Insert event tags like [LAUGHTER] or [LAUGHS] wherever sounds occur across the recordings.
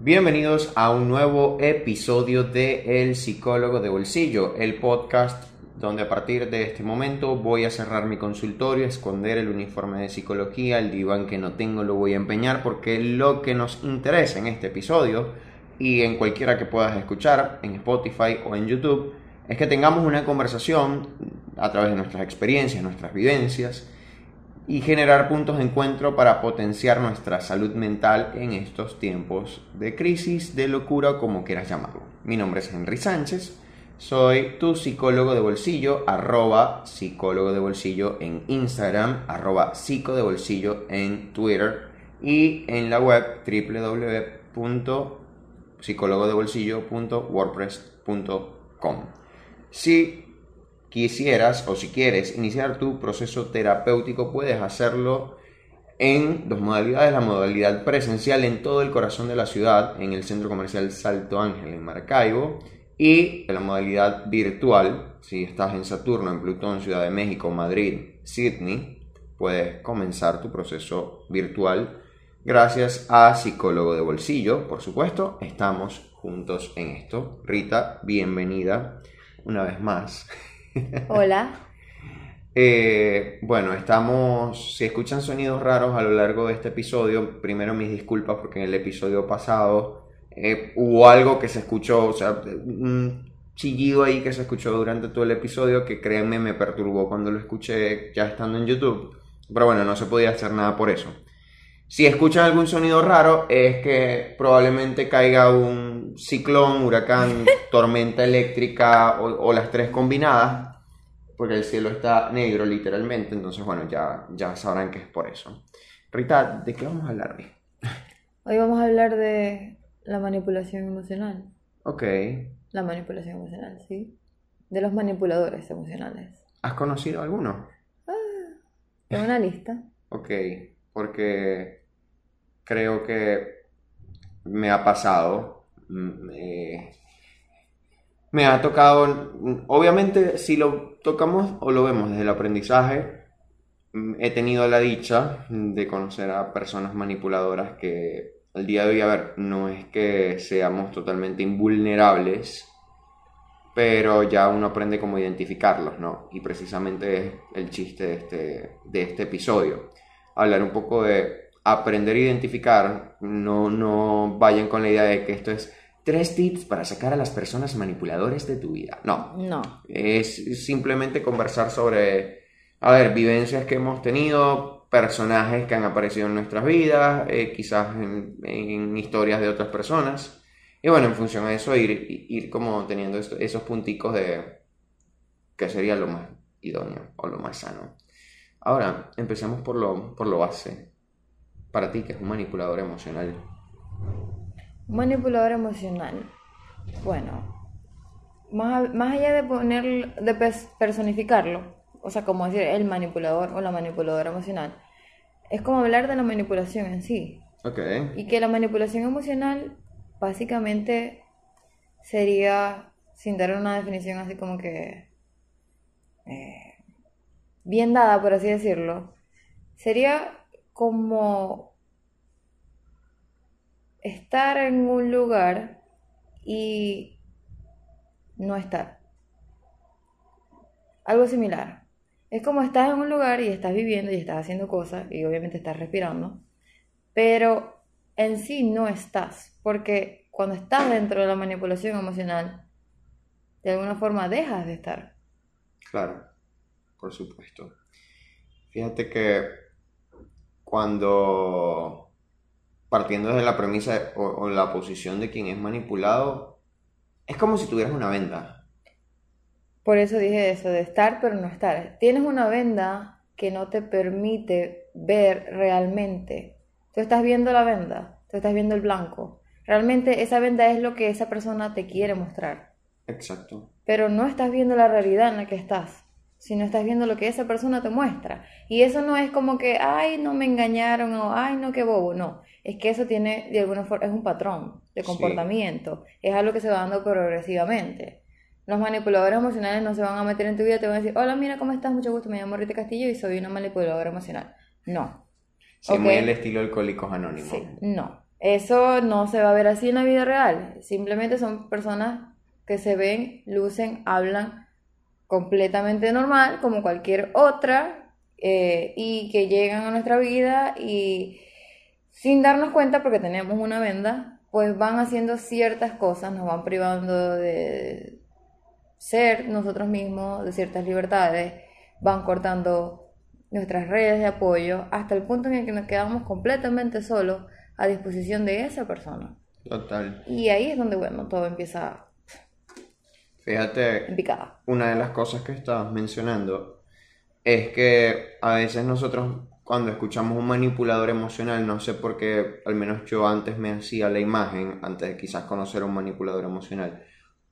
Bienvenidos a un nuevo episodio de El Psicólogo de Bolsillo, el podcast donde a partir de este momento voy a cerrar mi consultorio, esconder el uniforme de psicología, el diván que no tengo lo voy a empeñar porque lo que nos interesa en este episodio y en cualquiera que puedas escuchar, en Spotify o en YouTube, es que tengamos una conversación a través de nuestras experiencias, nuestras vivencias, y generar puntos de encuentro para potenciar nuestra salud mental en estos tiempos de crisis, de locura, como quieras llamarlo. Mi nombre es Henry Sánchez, soy tu psicólogo de bolsillo, arroba psicólogo de bolsillo en Instagram, arroba psico de bolsillo en Twitter y en la web www.psicólogodebolsillo.wordpress.com. Si quisieras o si quieres iniciar tu proceso terapéutico, puedes hacerlo en dos modalidades. La modalidad presencial en todo el corazón de la ciudad, en el centro comercial Salto Ángel en Maracaibo. Y la modalidad virtual, si estás en Saturno, en Plutón, Ciudad de México, Madrid, Sydney, puedes comenzar tu proceso virtual gracias a Psicólogo de Bolsillo. Por supuesto, estamos juntos en esto. Rita, bienvenida una vez más. Hola. [LAUGHS] Eh, bueno, estamos, si escuchan sonidos raros a lo largo de este episodio, primero mis disculpas porque en el episodio pasado eh, hubo algo que se escuchó, o sea, un chillido ahí que se escuchó durante todo el episodio que créanme me perturbó cuando lo escuché ya estando en YouTube. Pero bueno, no se podía hacer nada por eso. Si escuchan algún sonido raro es que probablemente caiga un ciclón, huracán, [LAUGHS] tormenta eléctrica o, las tres combinadas, porque el cielo está negro literalmente, entonces bueno, ya, ya sabrán que es por eso. Rita, ¿de qué vamos a hablar hoy? Hoy vamos a hablar de la manipulación emocional. Ok. La manipulación emocional, sí. De los manipuladores emocionales. ¿Has conocido alguno? Ah, tengo una lista. [LAUGHS] Ok, porque creo que me ha pasado. Me, me ha tocado, obviamente si lo tocamos o lo vemos desde el aprendizaje, he tenido la dicha de conocer a personas manipuladoras que al día de hoy, a ver, no es que seamos totalmente invulnerables, pero ya uno aprende cómo identificarlos, ¿no? Y precisamente es el chiste de este, de este episodio. Hablar un poco de aprender a identificar, no, no vayan con la idea de que esto es tres tips para sacar a las personas manipuladores de tu vida. No. No. Es simplemente conversar sobre, a ver, vivencias que hemos tenido, personajes que han aparecido en nuestras vidas, eh, quizás en, historias de otras personas. Y bueno, en función a eso, ir, ir como teniendo esos punticos de qué sería lo más idóneo o lo más sano. Ahora, empecemos por lo, por lo base para ti que es un manipulador emocional? Manipulador emocional. Bueno, más, más allá de poner, de personificarlo, o sea, como decir el manipulador o la manipuladora emocional, es como hablar de la manipulación en sí. Ok. Y que la manipulación emocional básicamente sería, sin dar una definición así como que eh, bien dada, por así decirlo, sería como estar en un lugar y no estar. Algo similar. Es como estás en un lugar y estás viviendo y estás haciendo cosas y obviamente estás respirando, pero en sí no estás, porque cuando estás dentro de la manipulación emocional, de alguna forma dejas de estar. Claro, por supuesto. Fíjate que cuando partiendo desde la premisa o, la posición de quien es manipulado, es como si tuvieras una venda. Por eso dije eso, de estar pero no estar. Tienes una venda que no te permite ver realmente. Tú estás viendo la venda, tú estás viendo el blanco. Realmente esa venda es lo que esa persona te quiere mostrar. Exacto. Pero no estás viendo la realidad en la que estás si no estás viendo lo que esa persona te muestra. Y eso no es como que, ay, no me engañaron o, ay, no, qué bobo. No, es que eso tiene, de alguna forma, es un patrón de comportamiento. Es algo que se va dando progresivamente. Los manipuladores emocionales no se van a meter en tu vida, te van a decir, hola, mira, ¿cómo estás? Mucho gusto, me llamo Rita Castillo y soy una manipuladora emocional. No. Sí, muy el estilo Alcohólicos Anónimos. Sí, no. Eso no se va a ver así en la vida real. Simplemente son personas que se ven, lucen, hablan completamente normal, como cualquier otra, eh, y que llegan a nuestra vida y sin darnos cuenta, porque tenemos una venda, pues van haciendo ciertas cosas, nos van privando de ser nosotros mismos, de ciertas libertades, van cortando nuestras redes de apoyo, hasta el punto en el que nos quedamos completamente solos a disposición de esa persona. Total. Y ahí es donde, bueno, todo empieza Fíjate, en picada. una de las cosas que estabas mencionando es que a veces nosotros cuando escuchamos un manipulador emocional, no sé por qué, al menos yo antes me hacía la imagen, antes de quizás conocer a un manipulador emocional,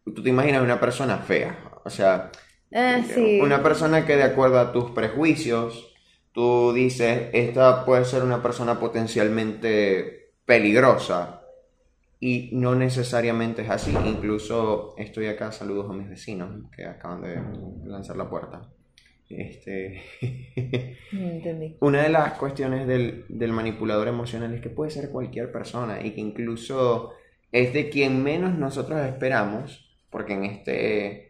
tú te imaginas una persona fea, o sea, Eh, sí. una persona que de acuerdo a tus prejuicios, tú dices, esta puede ser una persona potencialmente peligrosa. Y no necesariamente es así. Incluso estoy acá, saludos a mis vecinos que acaban de lanzar la puerta. Este... Entendí. [LAUGHS] Una de las cuestiones del, del manipulador emocional es que puede ser cualquier persona y que incluso es de quien menos nosotros esperamos, porque en este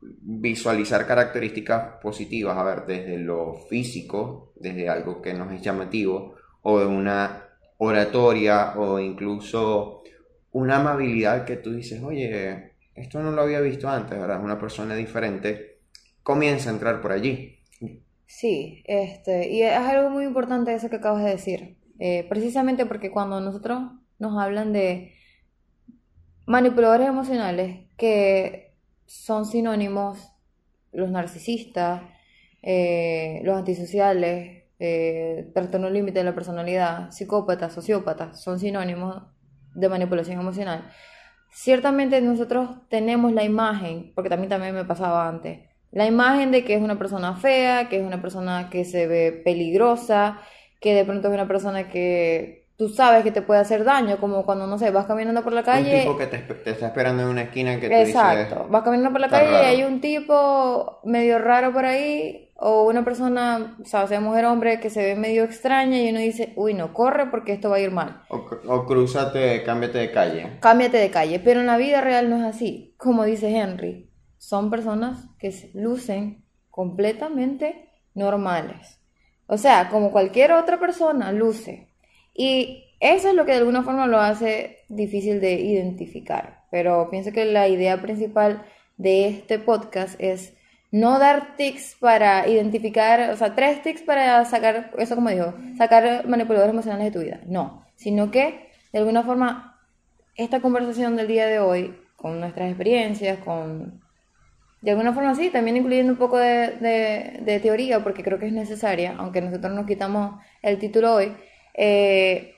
visualizar características positivas, a ver, desde lo físico, desde algo que nos es llamativo, o de una oratoria, o incluso una amabilidad que tú dices, oye, esto no lo había visto antes, ¿verdad? Una persona diferente, comienza a entrar por allí. Sí, este, y es algo muy importante eso que acabas de decir, eh, precisamente porque cuando nosotros nos hablan de manipuladores emocionales, que son sinónimos los narcisistas, eh, los antisociales, eh, trastorno límite de la personalidad, psicópatas, sociópatas, son sinónimos de manipulación emocional. Ciertamente nosotros tenemos la imagen, porque también también me pasaba antes, la imagen de que es una persona fea, que es una persona que se ve peligrosa, que de pronto es una persona que tú sabes que te puede hacer daño, como cuando, no sé, vas caminando por la Un calle. tipo que te, te está esperando en una esquina que tú Exacto, dices, vas caminando por la "Está calle raro". y hay un tipo medio raro por ahí, o una persona, o sea, sea mujer o hombre, que se ve medio extraña y uno dice, uy, no, corre porque esto va a ir mal. O, o crúzate, cámbiate de calle. Cámbiate de calle, pero en la vida real no es así. Como dice Henry, son personas que lucen completamente normales. O sea, como cualquier otra persona luce. Y eso es lo que de alguna forma lo hace difícil de identificar. Pero pienso que la idea principal de este podcast es no dar tics para identificar, o sea, tres tics para sacar, eso como dijo, sacar manipuladores emocionales de tu vida. No, sino que de alguna forma esta conversación del día de hoy, con nuestras experiencias, con... De alguna forma sí, también incluyendo un poco de, teoría, porque creo que es necesaria, aunque nosotros nos quitamos el título hoy, eh,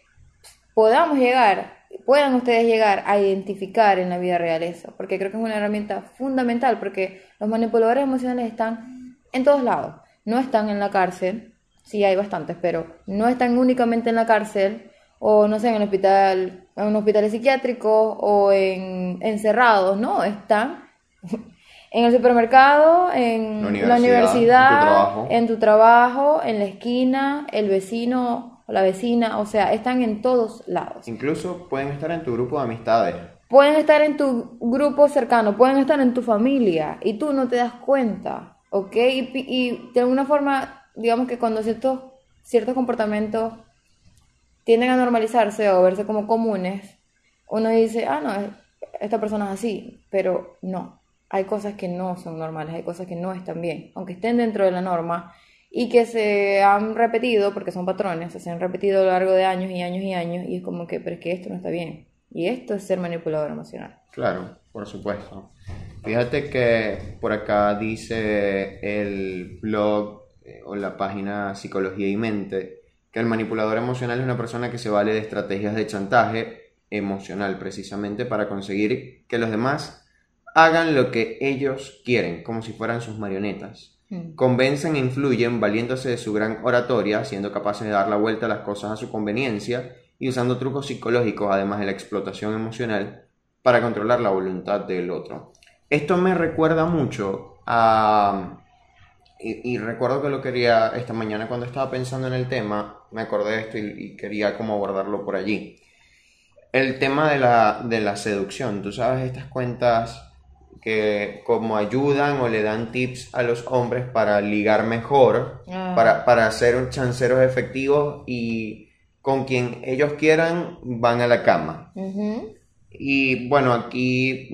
podamos llegar, puedan ustedes llegar a identificar en la vida real eso, porque creo que es una herramienta fundamental, porque los manipuladores emocionales están en todos lados, no están en la cárcel, sí hay bastantes, pero no están únicamente en la cárcel, o no sé, en el hospital, en un hospital psiquiátrico, o en encerrados, no, están en el supermercado, en La la universidad, universidad, en tu trabajo. en tu trabajo, en la esquina, el vecino o la vecina, o sea, están en todos lados. Incluso pueden estar en tu grupo de amistades. Pueden estar en tu grupo cercano, pueden estar en tu familia y tú no te das cuenta, ¿ok? Y, y de alguna forma, digamos que cuando ciertos, ciertos comportamientos tienden a normalizarse o verse como comunes, uno dice, ah, no, esta persona es así, pero no, hay cosas que no son normales, hay cosas que no están bien, aunque estén dentro de la norma y que se han repetido, porque son patrones, se han repetido a lo largo de años y años y años, y es como que, pero es que esto no está bien, y esto es ser manipulador emocional. Claro, por supuesto. Fíjate que por acá dice el blog eh, o la página Psicología y Mente que el manipulador emocional es una persona que se vale de estrategias de chantaje emocional precisamente para conseguir que los demás hagan lo que ellos quieren, como si fueran sus marionetas. Mm. Convencen e influyen valiéndose de su gran oratoria, siendo capaces de dar la vuelta a las cosas a su conveniencia y usando trucos psicológicos, además de la explotación emocional, para controlar la voluntad del otro. Esto me recuerda mucho a... Y, y recuerdo que lo quería esta mañana cuando estaba pensando en el tema, me acordé de esto y, y quería como abordarlo por allí. el tema de la, de la seducción. Tú sabes, estas cuentas que como ayudan o le dan tips a los hombres para ligar mejor, Ah. para, para ser chanceros efectivos y con quien ellos quieran van a la cama. Y bueno, aquí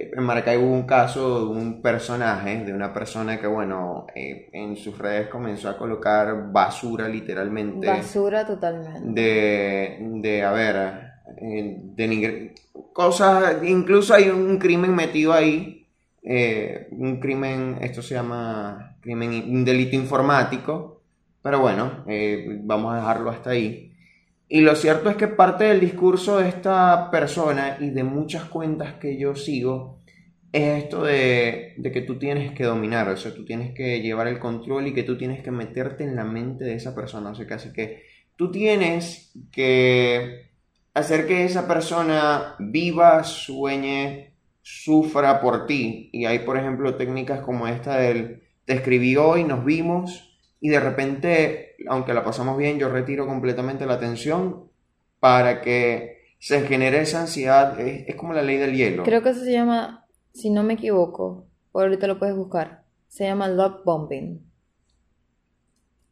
en Maracay hubo un caso de un personaje, de una persona que, bueno, eh, en sus redes comenzó a colocar basura literalmente Basura totalmente. de, de a ver, eh, denigre- cosas, incluso hay un crimen metido ahí, eh, un crimen, esto se llama crimen, un delito informático, pero bueno, eh, vamos a dejarlo hasta ahí. Y lo cierto es que parte del discurso de esta persona y de muchas cuentas que yo sigo es esto de, de que tú tienes que dominar, o sea, tú tienes que llevar el control y que tú tienes que meterte en la mente de esa persona, o sea, que hace que tú tienes que hacer que esa persona viva, sueñe, sufra por ti. Y hay, por ejemplo, técnicas como esta del te escribí hoy, nos vimos y de repente, aunque la pasamos bien, yo retiro completamente la atención para que se genere esa ansiedad. Es, es como la ley del hielo. Creo que eso se llama, si no me equivoco, ahorita lo puedes buscar, se llama love bombing.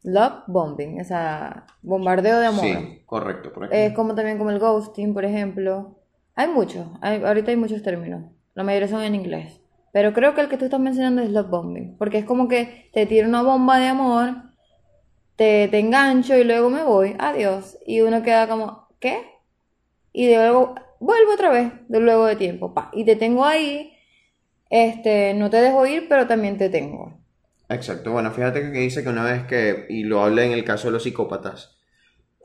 Love bombing, o sea, bombardeo de amor. Sí, correcto. Por como también como el ghosting, por ejemplo. Hay muchos, hay- ahorita hay muchos términos. La mayoría son en inglés. Pero creo que el que tú estás mencionando es love bombing. Porque es como que te tiro una bomba de amor, te, te engancho y luego me voy. Adiós. Y uno queda como, ¿qué? Y de luego vuelvo otra vez, de luego de tiempo. Pa. Y te tengo ahí. Este, no te dejo ir, pero también te tengo. Exacto, bueno, fíjate que dice que una vez que, y lo hablé en el caso de los psicópatas,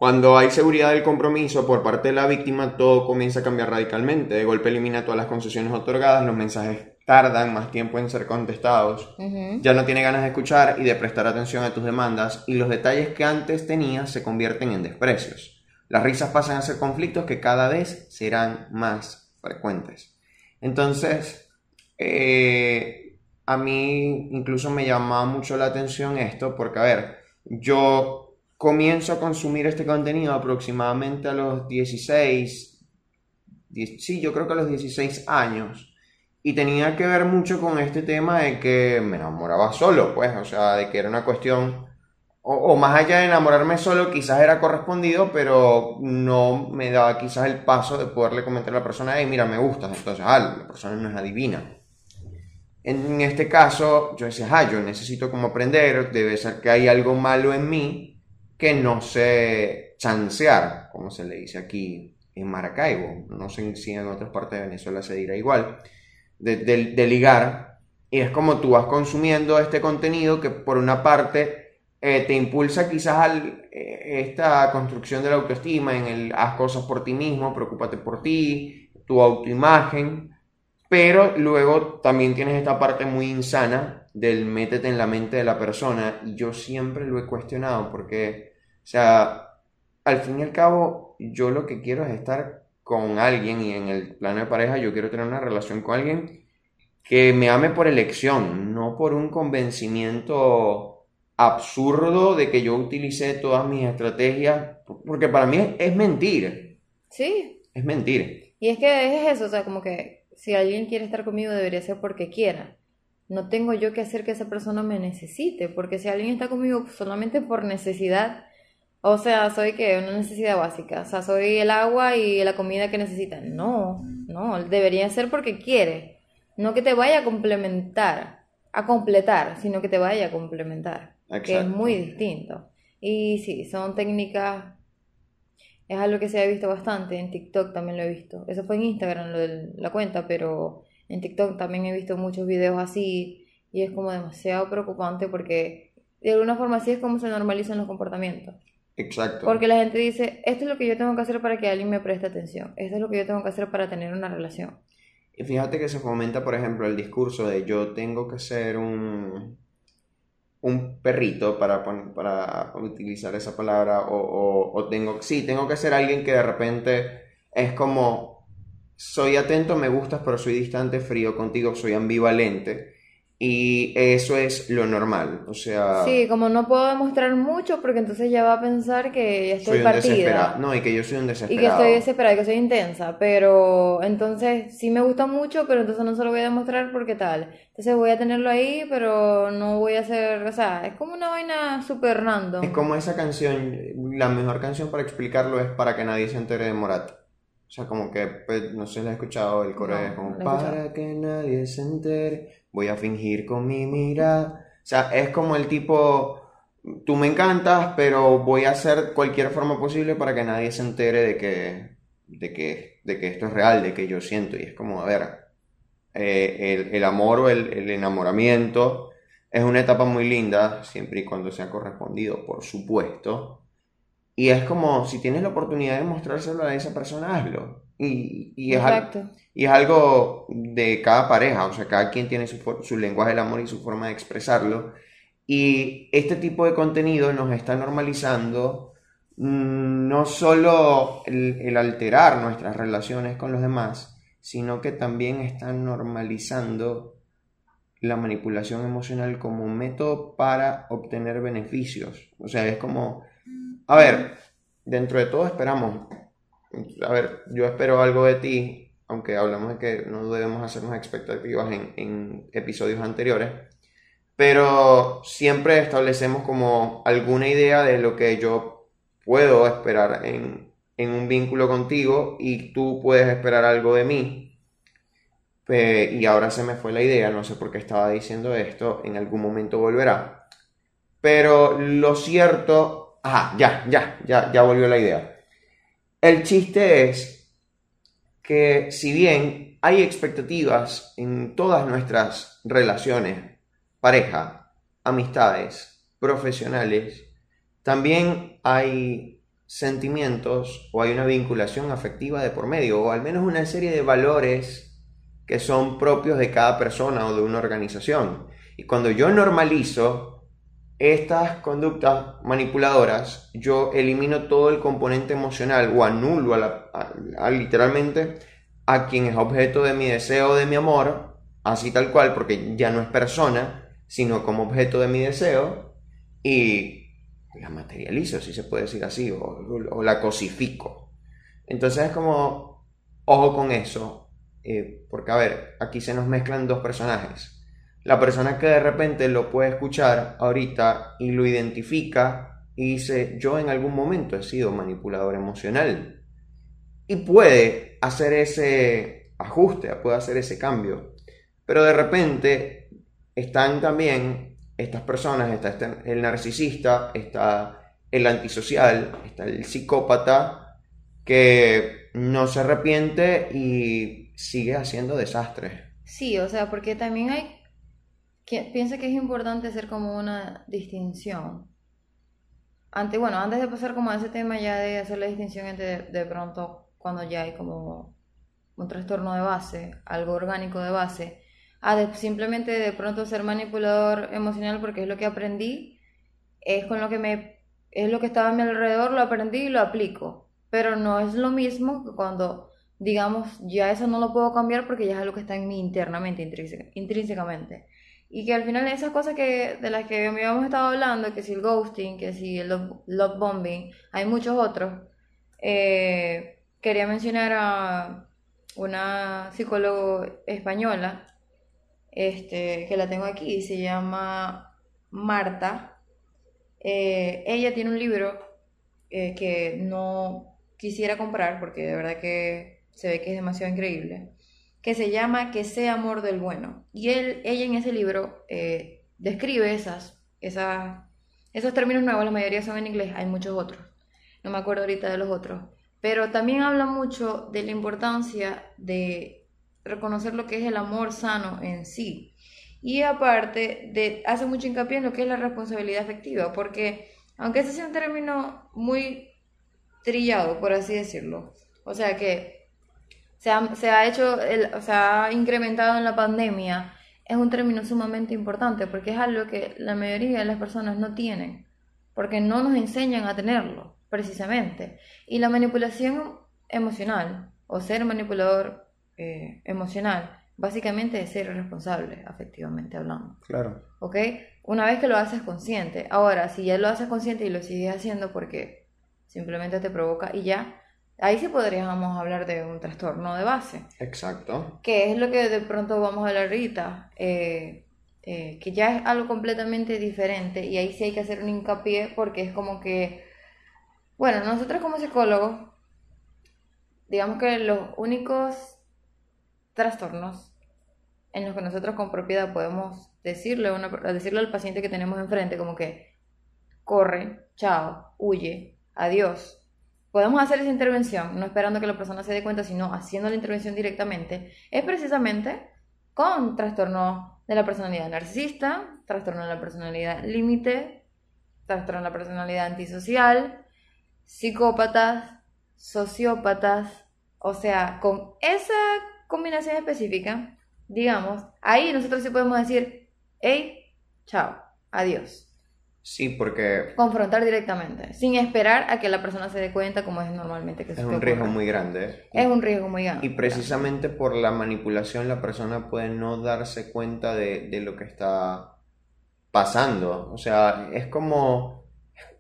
cuando hay seguridad del compromiso por parte de la víctima, todo comienza a cambiar radicalmente. De golpe elimina todas las concesiones otorgadas, los mensajes tardan más tiempo en ser contestados, ya no tiene ganas de escuchar y de prestar atención a tus demandas, y los detalles que antes tenías se convierten en desprecios. Las risas pasan a ser conflictos que cada vez serán más frecuentes. Entonces, eh, a mí incluso me llamaba mucho la atención esto, porque, a ver, yo comienzo a consumir este contenido aproximadamente a los 16, 10 sí, yo creo que a los 16 años. Y tenía que ver mucho con este tema de que me enamoraba solo, pues, o sea, de que era una cuestión, o, más allá de enamorarme solo, quizás era correspondido, pero no me daba quizás el paso de poderle comentar a la persona, hey, mira, me gustas, entonces, ah, la persona no es adivina. En este caso, yo decía, ah, yo necesito como aprender, debe ser que hay algo malo en mí que no sé chancear, como se le dice aquí en Maracaibo, no sé si en otras partes de Venezuela se dirá igual, de, ligar, y es como tú vas consumiendo este contenido que por una parte eh, te impulsa quizás a esta construcción de la autoestima, en el haz cosas por ti mismo, preocúpate por ti, tu autoimagen, pero luego también tienes esta parte muy insana del métete en la mente de la persona y yo siempre lo he cuestionado porque, o sea, al fin y al cabo yo lo que quiero es estar con alguien y en el plano de pareja yo quiero tener una relación con alguien que me ame por elección, no por un convencimiento absurdo de que yo utilicé todas mis estrategias, porque para mí es, es mentir, Sí, es mentir. Y es que es eso, o sea, como que si alguien quiere estar conmigo debería ser porque quiera. No tengo yo que hacer que esa persona me necesite, porque si alguien está conmigo solamente por necesidad, o sea, soy que una necesidad básica, o sea, soy el agua y la comida que necesita. No, no, debería ser porque quiere, no que te vaya a complementar, a completar, sino que te vaya a complementar, que es muy distinto. Y sí, son técnicas es algo que se ha visto bastante, en TikTok también lo he visto. Eso fue en Instagram lo de la cuenta, pero en TikTok también he visto muchos videos así y es como demasiado preocupante porque de alguna forma así es como se normalizan los comportamientos. Exacto. Porque la gente dice, esto es lo que yo tengo que hacer para que alguien me preste atención, esto es lo que yo tengo que hacer para tener una relación. Y fíjate que se fomenta, por ejemplo, el discurso de yo tengo que ser un, un perrito para, para utilizar esa palabra, o, o- o tengo, sí, tengo que ser alguien que de repente es como, soy atento, me gustas, pero soy distante, frío contigo, soy ambivalente. Y eso es lo normal, o sea... Sí, como no puedo demostrar mucho porque entonces ya va a pensar que ya estoy soy partida. desesperado. No, y que yo soy un Y que desesperado. estoy desesperada, y que soy intensa, pero entonces sí me gusta mucho, pero entonces no se lo voy a demostrar porque tal. Entonces voy a tenerlo ahí, pero no voy a hacer, o sea, es como una vaina súper random. Es como esa canción, la mejor canción para explicarlo es Para que nadie se entere de Morat. O sea, como que, pues, no sé si la he escuchado, el coro No, es como. Para que nadie se entere, voy a fingir con mi mirada. O sea, es como el tipo, tú me encantas, pero voy a hacer cualquier forma posible para que nadie se entere de que, de que, de que esto es real, de que yo siento. Y es como, a ver, eh, el, el amor o el, el enamoramiento es una etapa muy linda, siempre y cuando sea correspondido, por supuesto. Y es como, si tienes la oportunidad de mostrárselo a esa persona, hazlo. Y, y es, al- Exacto. y es algo de cada pareja, o sea, cada quien tiene su, su lenguaje del amor y su forma de expresarlo. Y este tipo de contenido nos está normalizando mm, no solo el, el alterar nuestras relaciones con los demás, sino que también están normalizando la manipulación emocional como un método para obtener beneficios. O sea, es como, a ver, dentro de todo esperamos, a ver, yo espero algo de ti, aunque hablamos de que no debemos hacernos expectativas en, episodios anteriores, pero siempre establecemos como alguna idea de lo que yo puedo esperar en, en un vínculo contigo y tú puedes esperar algo de mí. Pe- y ahora se me fue la idea, no sé por qué estaba diciendo esto, en algún momento volverá. Pero lo cierto, ah, ya, ya, ya, ya volvió la idea. El chiste es que si bien hay expectativas en todas nuestras relaciones, pareja, amistades, profesionales, también hay sentimientos o hay una vinculación afectiva de por medio, o al menos una serie de valores que son propios de cada persona o de una organización. Y cuando yo normalizo estas conductas manipuladoras, yo elimino todo el componente emocional o anulo a la- a- literalmente a quien es objeto de mi deseo, de mi amor, así tal cual, porque ya no es persona, sino como objeto de mi deseo, y la materializo, si se puede decir así, o, o la cosifico. Entonces es como, ojo con eso, eh, porque a ver, aquí se nos mezclan dos personajes. La persona que de repente lo puede escuchar ahorita y lo identifica y dice, yo en algún momento he sido manipulador emocional. Y puede hacer ese ajuste, puede hacer ese cambio. Pero de repente están también estas personas, está este- el narcisista, está el antisocial, está el psicópata que no se arrepiente y sigue haciendo desastres. Sí, o sea, porque también hay que piensa que es importante hacer como una distinción. Antes, bueno, antes de pasar como a ese tema ya de hacer la distinción entre de, pronto cuando ya hay como un trastorno de base, algo orgánico de base, a de simplemente de pronto ser manipulador emocional porque es lo que aprendí, es con lo que me es lo que estaba a mi alrededor, lo aprendí y lo aplico, pero no es lo mismo que cuando digamos, ya eso no lo puedo cambiar porque ya es algo que está en mí internamente, intrínseca- intrínsecamente. Y que al final esas cosas que, de las que habíamos estado hablando, que si el ghosting, que si el love, bombing, hay muchos otros. Eh, quería mencionar a una psicóloga española, este, que la tengo aquí, se llama Marta. Eh, ella tiene un libro eh, que no quisiera comprar porque de verdad que se ve que es demasiado increíble, que se llama Que sea amor del bueno. Y él, ella en ese libro eh, describe esas, esas, esos términos nuevos, la mayoría son en inglés, hay muchos otros, no me acuerdo ahorita de los otros, pero también habla mucho de la importancia de reconocer lo que es el amor sano en sí. Y aparte, de, hace mucho hincapié en lo que es la responsabilidad afectiva, porque aunque ese sea un término muy trillado, por así decirlo, o sea que se ha, se ha hecho, el, o se ha incrementado en la pandemia, es un término sumamente importante porque es algo que la mayoría de las personas no tienen, porque no nos enseñan a tenerlo, precisamente. Y la manipulación emocional, o ser manipulador eh, emocional, básicamente es ser irresponsable, afectivamente hablando. Claro. ¿Ok? Una vez que lo haces consciente. Ahora, si ya lo haces consciente y lo sigues haciendo porque simplemente te provoca y ya, ahí sí podríamos hablar de un trastorno de base. Exacto. Que es lo que de pronto vamos a hablar ahorita. eh, eh, que ya es algo completamente diferente y ahí sí hay que hacer un hincapié porque es como que, bueno, nosotros como psicólogos, digamos que los únicos trastornos en los que nosotros con propiedad podemos decirle, una, decirle al paciente que tenemos enfrente como que corre, chao, huye, adiós. Podemos hacer esa intervención, no esperando que la persona se dé cuenta, sino haciendo la intervención directamente, es precisamente con trastorno de la personalidad narcisista, trastorno de la personalidad límite, trastorno de la personalidad antisocial, psicópatas, sociópatas, o sea, con esa combinación específica, digamos, ahí nosotros sí podemos decir, hey, chao, adiós. Sí, porque Confrontar directamente, sin esperar a que la persona se dé cuenta como es normalmente que es un riesgo muy grande. Es un riesgo muy grande. Y precisamente por la manipulación la persona puede no darse cuenta de, de lo que está pasando. O sea, es como...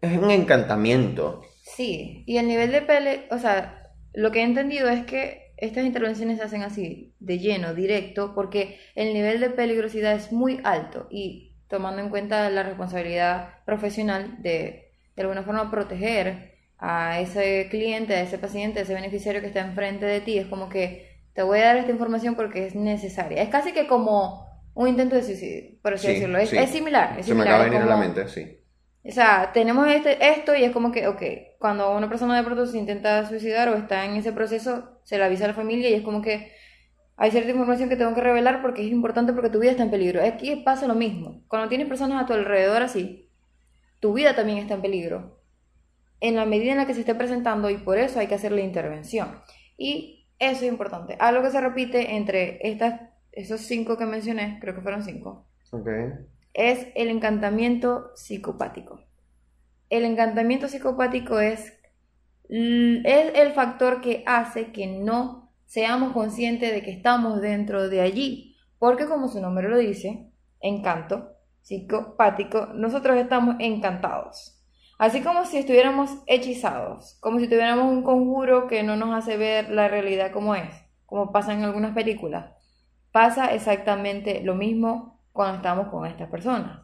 Es un encantamiento. Sí, y el nivel de pele, o sea, lo que he entendido es que estas intervenciones se hacen así, de lleno, directo, porque el nivel de peligrosidad es muy alto y tomando en cuenta la responsabilidad profesional de, de alguna forma, proteger a ese cliente, a ese paciente, a ese beneficiario que está enfrente de ti, es como que te voy a dar esta información porque es necesaria. Es casi que como un intento de suicidio, por así Sí, decirlo. Es, sí. es similar, es Se me similar. acaba de venir a la mente, sí. o sea, tenemos este, esto y es como que, ok, cuando una persona de pronto se intenta suicidar o está en ese proceso, se le avisa a la familia y es como que hay cierta información que tengo que revelar porque es importante porque tu vida está en peligro. Aquí pasa lo mismo. Cuando tienes personas a tu alrededor así, tu vida también está en peligro. En la medida en la que se esté presentando y por eso hay que hacer la intervención. Y eso es importante. Algo que se repite entre estas, esos cinco que mencioné, creo que fueron cinco, es el encantamiento psicopático. El encantamiento psicopático es, es el factor que hace que no seamos conscientes de que estamos dentro de allí. Porque como su nombre lo dice, encanto psicopático, nosotros estamos encantados. Así como si estuviéramos hechizados, como si tuviéramos un conjuro que no nos hace ver la realidad como es, como pasa en algunas películas. Pasa exactamente lo mismo cuando estamos con estas personas.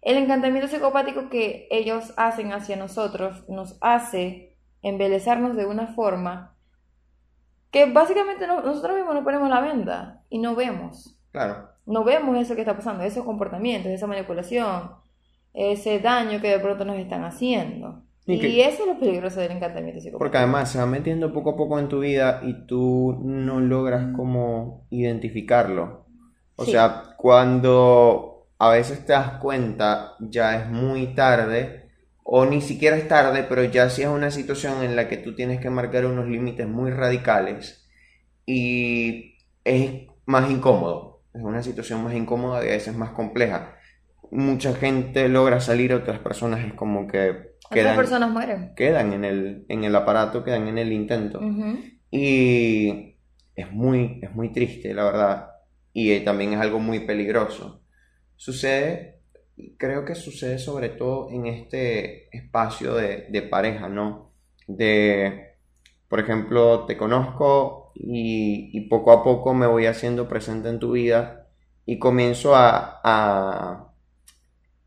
El encantamiento psicopático que ellos hacen hacia nosotros nos hace embelezarnos de una forma que básicamente no- nosotros mismos nos ponemos la venda y no vemos. Claro. No vemos eso que está pasando, esos comportamientos, esa manipulación, ese daño que de pronto nos están haciendo. Y Y, eso es lo peligroso del encantamiento psicopático. Porque además se va metiendo poco a poco en tu vida y tú no logras como identificarlo. O Sí. sea, cuando a veces te das cuenta ya es muy tarde o ni siquiera es tarde, pero ya sí es una situación en la que tú tienes que marcar unos límites muy radicales y es más incómodo. Es una situación más incómoda y a veces más compleja. Mucha gente logra salir, otras personas es como que Otras quedan personas mueren. quedan en el, en el aparato, quedan en el intento. Y es muy, es muy triste, la verdad. Y también es algo muy peligroso. Sucede, creo que sucede sobre todo en este espacio de, de pareja, ¿no? De, por ejemplo, te conozco y, y poco a poco me voy haciendo presente en tu vida y comienzo a, a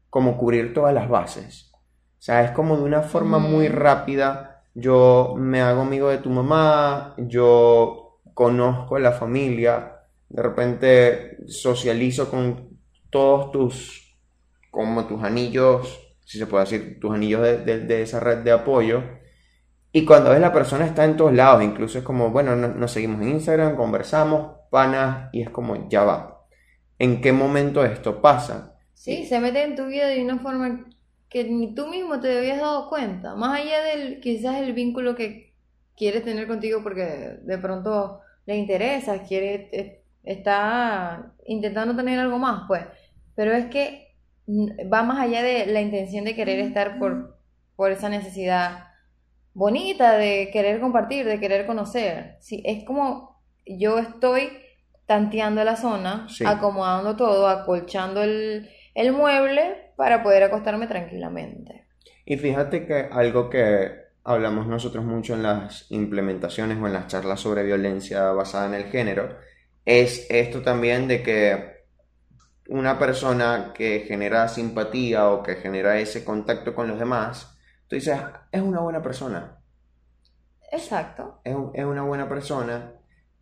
como cubrir todas las bases. O sea, es como de una forma muy Mm. rápida. Yo me hago amigo de tu mamá, yo conozco la familia, de repente socializo con todos tus, como tus anillos, si se puede decir, tus anillos de, de- esa red de apoyo. Y cuando ves la persona está en todos lados, incluso es como, bueno, no- nos seguimos en Instagram, conversamos, panas, y es como, ya va. ¿En qué momento esto pasa? Sí, se mete en tu vida de una forma que ni tú mismo te habías dado cuenta. Más allá del quizás el vínculo que quiere tener contigo porque de pronto le interesa, quiere, eh, está intentando tener algo más, pues. Pero es que va más allá de la intención de querer estar por, por esa necesidad bonita de querer compartir, de querer conocer. Sí, es como yo estoy tanteando la zona, Sí. acomodando todo, acolchando el, el mueble para poder acostarme tranquilamente. Y fíjate que algo que hablamos nosotros mucho en las implementaciones o en las charlas sobre violencia basada en el género es esto también de que una persona que genera simpatía o que genera ese contacto con los demás, tú dices, es una buena persona, Exacto. es, un- es una buena persona.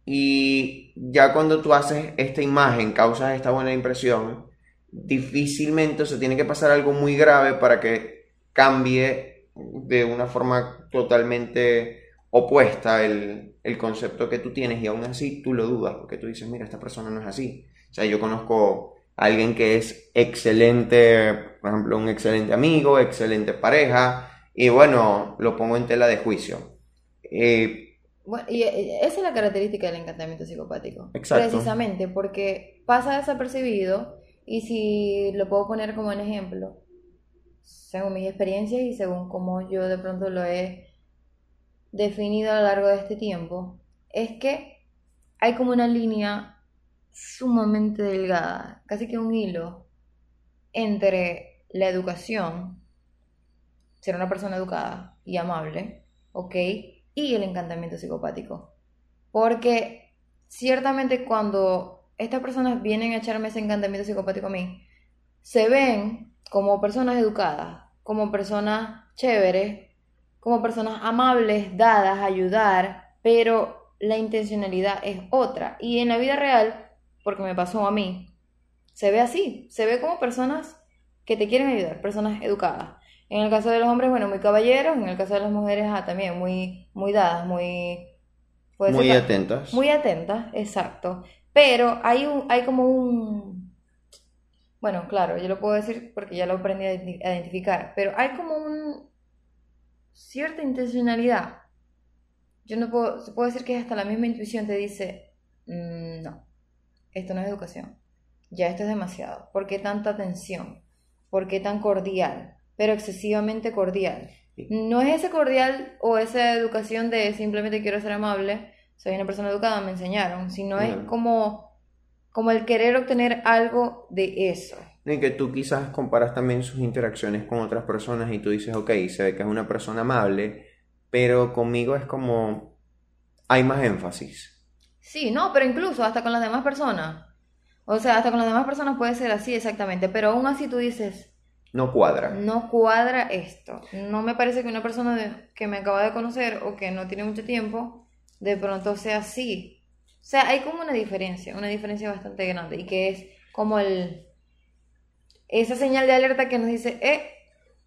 Y ya cuando tú haces esta imagen, causas esta buena impresión, difícilmente o sea, tiene que pasar algo muy grave para que cambie de una forma totalmente opuesta el, el concepto que tú tienes y aún así tú lo dudas porque tú dices, mira, esta persona no es así. O sea, yo conozco alguien que es excelente, por ejemplo, un excelente amigo, excelente pareja, y bueno, lo pongo en tela de juicio. Eh, Bueno, y eh, esa es la característica del encantamiento psicopático. Exacto. Precisamente porque pasa desapercibido y si lo puedo poner como un ejemplo, según mis experiencias y según cómo yo de pronto lo he definido a lo largo de este tiempo, es que hay como una línea sumamente delgada, casi que un hilo, entre la educación, ser una persona educada y amable, ¿ok? Y el encantamiento psicopático. Porque ciertamente cuando estas personas vienen a echarme ese encantamiento psicopático a mí, se ven como personas educadas, como personas chéveres, como personas amables, dadas a ayudar, pero la intencionalidad es otra. Y en la vida real, porque me pasó a mí, se ve así, se ve como personas que te quieren ayudar, personas educadas. En el caso de los hombres, bueno, muy caballeros, en el caso de las mujeres, ah, también muy, muy dadas, muy... ser muy ta- atentas. muy atentas, exacto. Pero hay un, hay como un, bueno, claro, yo lo puedo decir porque ya lo aprendí a identi- a identificar, pero hay como un cierta intencionalidad. Yo no puedo, se puede decir que hasta la misma intuición te dice, "Mm, no, esto no es educación, ya esto es demasiado. ¿Por qué tanta tensión? ¿Por qué tan cordial? Pero excesivamente cordial. No es ese cordial o esa educación de simplemente quiero ser amable, soy una persona educada, me enseñaron, sino es como, como el querer obtener algo de eso. Y que tú quizás comparas también sus interacciones con otras personas y tú dices, ok, se ve que es una persona amable, pero conmigo es como hay más énfasis. Sí, no, pero incluso hasta con las demás personas. O sea, hasta con las demás personas puede ser así exactamente, pero aún así tú dices, No cuadra. no cuadra esto. No me parece que una persona de- que me acaba de conocer o que no tiene mucho tiempo, de pronto sea así. O sea, hay como una diferencia, una diferencia bastante grande y que es como el esa señal de alerta que nos dice, eh,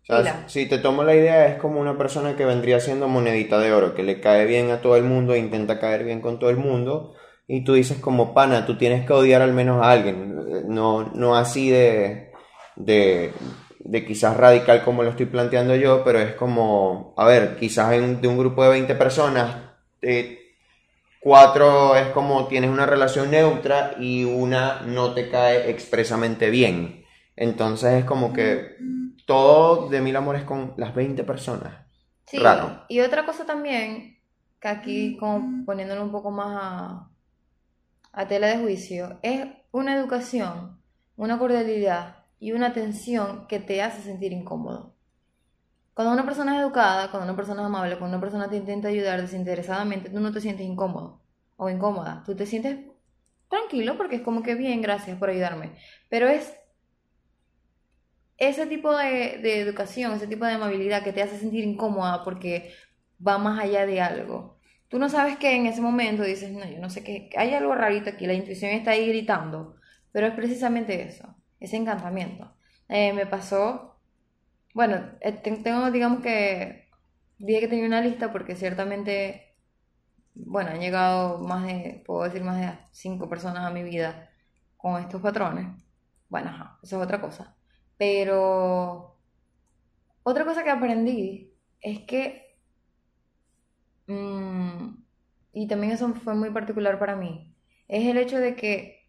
O sea, Mira. si te tomo la idea, es como una persona que vendría siendo monedita de oro, que le cae bien a todo el mundo e intenta caer bien con todo el mundo. Y tú dices como pana, tú tienes que odiar al menos a alguien. No, no así de, de, de quizás radical como lo estoy planteando yo, pero es como, a ver, quizás en- de un grupo de 20 personas, eh, cuatro es como tienes una relación neutra y una no te cae expresamente bien. Entonces es como que todo de mil amores con las 20 personas. Sí, Raro. y otra cosa también, que aquí como poniéndolo un poco más a, a tela de juicio, es una educación, una cordialidad y una atención que te hace sentir incómodo. Cuando una persona es educada, cuando una persona es amable, cuando una persona te intenta ayudar desinteresadamente, tú no te sientes incómodo o incómoda, tú te sientes tranquilo porque es como que bien, gracias por ayudarme. Pero es ese tipo de, de educación, ese tipo de amabilidad que te hace sentir incómoda porque va más allá de algo. Tú no sabes que en ese momento dices, no, yo no sé qué, hay algo rarito aquí, la intuición está ahí gritando, pero es precisamente eso, ese encantamiento. Eh, me pasó, bueno, eh, ten- tengo, digamos que, dije que tenía una lista porque ciertamente, bueno, han llegado más de, puedo decir, más de cinco personas a mi vida con estos patrones. Bueno, ajá, eso es otra cosa. Pero otra cosa que aprendí es que, mm, y también eso fue muy particular para mí, es el hecho de que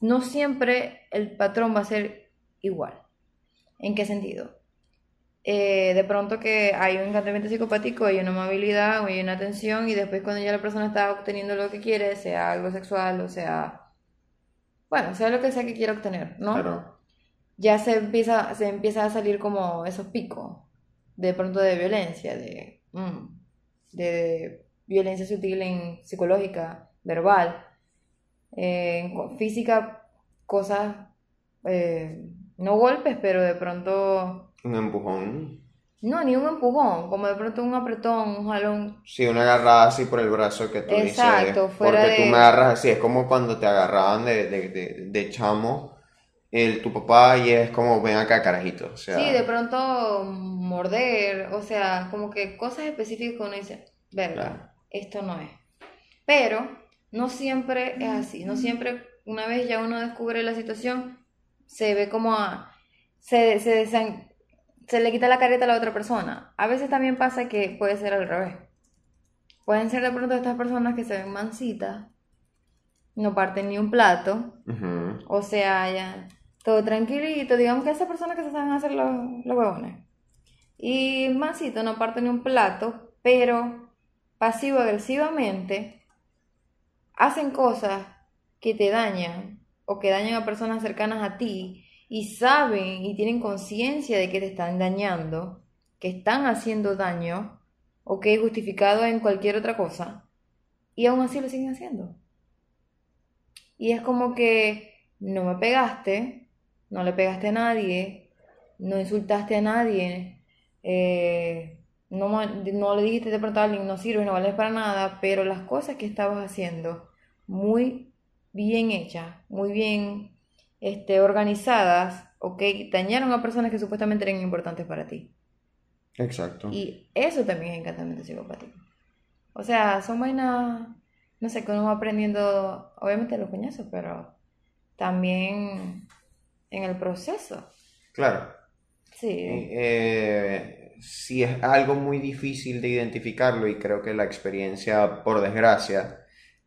no siempre el patrón va a ser igual. ¿En qué sentido? eh, de pronto que hay un encantamiento psicopático, hay una amabilidad, hay una atención y después cuando ya la persona está obteniendo lo que quiere, sea algo sexual o sea, bueno, sea lo que sea que quiera obtener, ¿no? Claro. Ya se empieza, se empieza a salir como esos picos, de pronto de violencia, de, mm, de violencia sutil en psicológica, verbal, eh, física, cosas, eh, no golpes, pero de pronto Un empujón. no, ni un empujón, como de pronto un apretón, un jalón. Sí, una agarrada así por el brazo que tú Exacto, dices. fuera porque tú me agarras así, es como cuando te agarraban de, de, de, de chamo el, tu papá y es como, ven acá, carajito. O sea, Sí, de pronto morder, o sea, como que cosas específicas que uno dice, verga, Claro. esto no es. Pero no siempre es así, no siempre, una vez ya uno descubre la situación, se ve como a, se, se, se le quita la careta a la otra persona. A veces también pasa que puede ser al revés. Pueden ser de pronto estas personas que se ven mansitas, no parten ni un plato, o sea, ya todo tranquilito, digamos que esas personas que se saben hacer los, los huevones. Y mansito, no parte ni un plato, pero pasivo-agresivamente hacen cosas que te dañan o que dañan a personas cercanas a ti y saben y tienen conciencia de que te están dañando, que están haciendo daño o que es justificado en cualquier otra cosa y aún así lo siguen haciendo. Y es como que no me pegaste, no le pegaste a nadie, no insultaste a nadie, eh, no, no le dijiste de pronto a alguien, no sirves, no vales para nada, pero las cosas que estabas haciendo, muy bien hechas, muy bien este, organizadas, ok, dañaron a personas que supuestamente eran importantes para ti. Exacto. Y eso también es encantamiento psicopático. O sea, son vainas, no sé, que uno va aprendiendo, obviamente los coñazos, pero también en el proceso. Claro. Sí. Eh, sí es algo muy difícil de identificarlo y creo que la experiencia, por desgracia,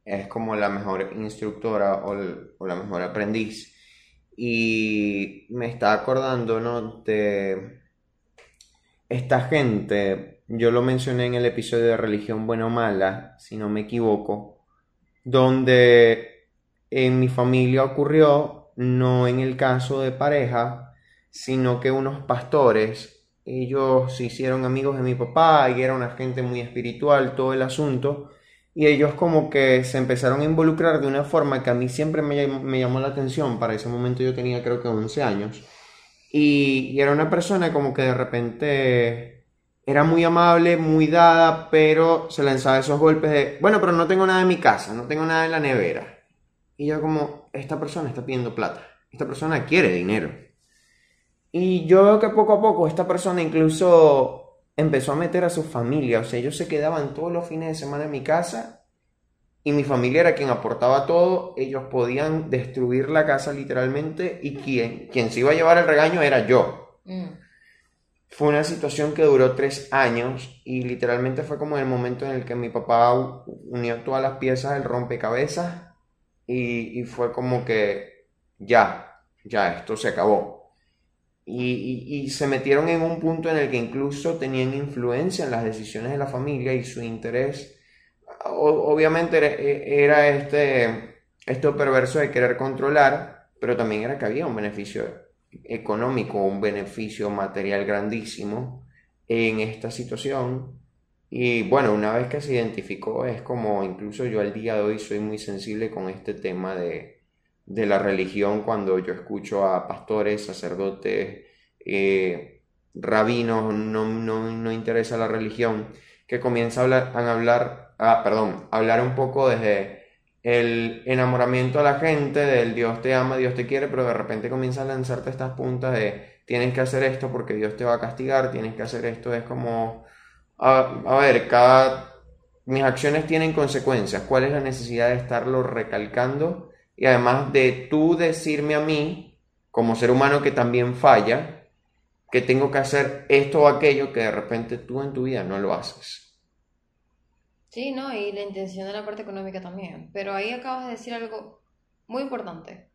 es como la mejor instructora o, el- o la mejor aprendiz. Y me está acordando, ¿no? De esta gente, yo lo mencioné en el episodio de Religión Buena o Mala, si no me equivoco, donde en mi familia ocurrió, no en el caso de pareja, sino que unos pastores, ellos se hicieron amigos de mi papá y era una gente muy espiritual, todo el asunto, y ellos como que se empezaron a involucrar de una forma que a mí siempre me llamó, la atención, para ese momento yo tenía creo que 11 años, y, y era una persona como que de repente era muy amable, muy dada, pero se lanzaba esos golpes de, bueno, pero no tengo nada en mi casa, no tengo nada en la nevera. Y yo como, esta persona está pidiendo plata, esta persona quiere dinero. Y yo veo que poco a poco esta persona incluso empezó a meter a su familia, o sea, ellos se quedaban todos los fines de semana en mi casa y mi familia era quien aportaba todo, ellos podían destruir la casa literalmente y quien, quien se iba a llevar el regaño era yo. Mm. Fue una situación que duró tres años y literalmente fue como el momento en el que mi papá unió todas las piezas del rompecabezas y, fue como que ya, ya, esto se acabó. Y, se metieron en un punto en el que incluso tenían influencia en las decisiones de la familia y su interés, obviamente era, era este, esto perverso de querer controlar, pero también era que había un beneficio económico, un beneficio material grandísimo en esta situación. Y bueno, una vez que se identificó, es como incluso yo al día de hoy soy muy sensible con este tema de, de la religión cuando yo escucho a pastores, sacerdotes, eh, rabinos, no, no, no interesa la religión, que comienzan a hablar, a hablar, ah, perdón, a hablar un poco desde el enamoramiento a la gente, del Dios te ama, Dios te quiere, pero de repente comienza a lanzarte estas puntas de tienes que hacer esto porque Dios te va a castigar, tienes que hacer esto, es como, a, ver, cada, mis acciones tienen consecuencias, ¿cuál es la necesidad de estarlo recalcando? Y además de tú decirme a mí, como ser humano que también falla, que tengo que hacer esto o aquello que de repente tú en tu vida no lo haces. Sí, ¿no? Y la intención de la parte económica también. Pero ahí acabas de decir algo muy importante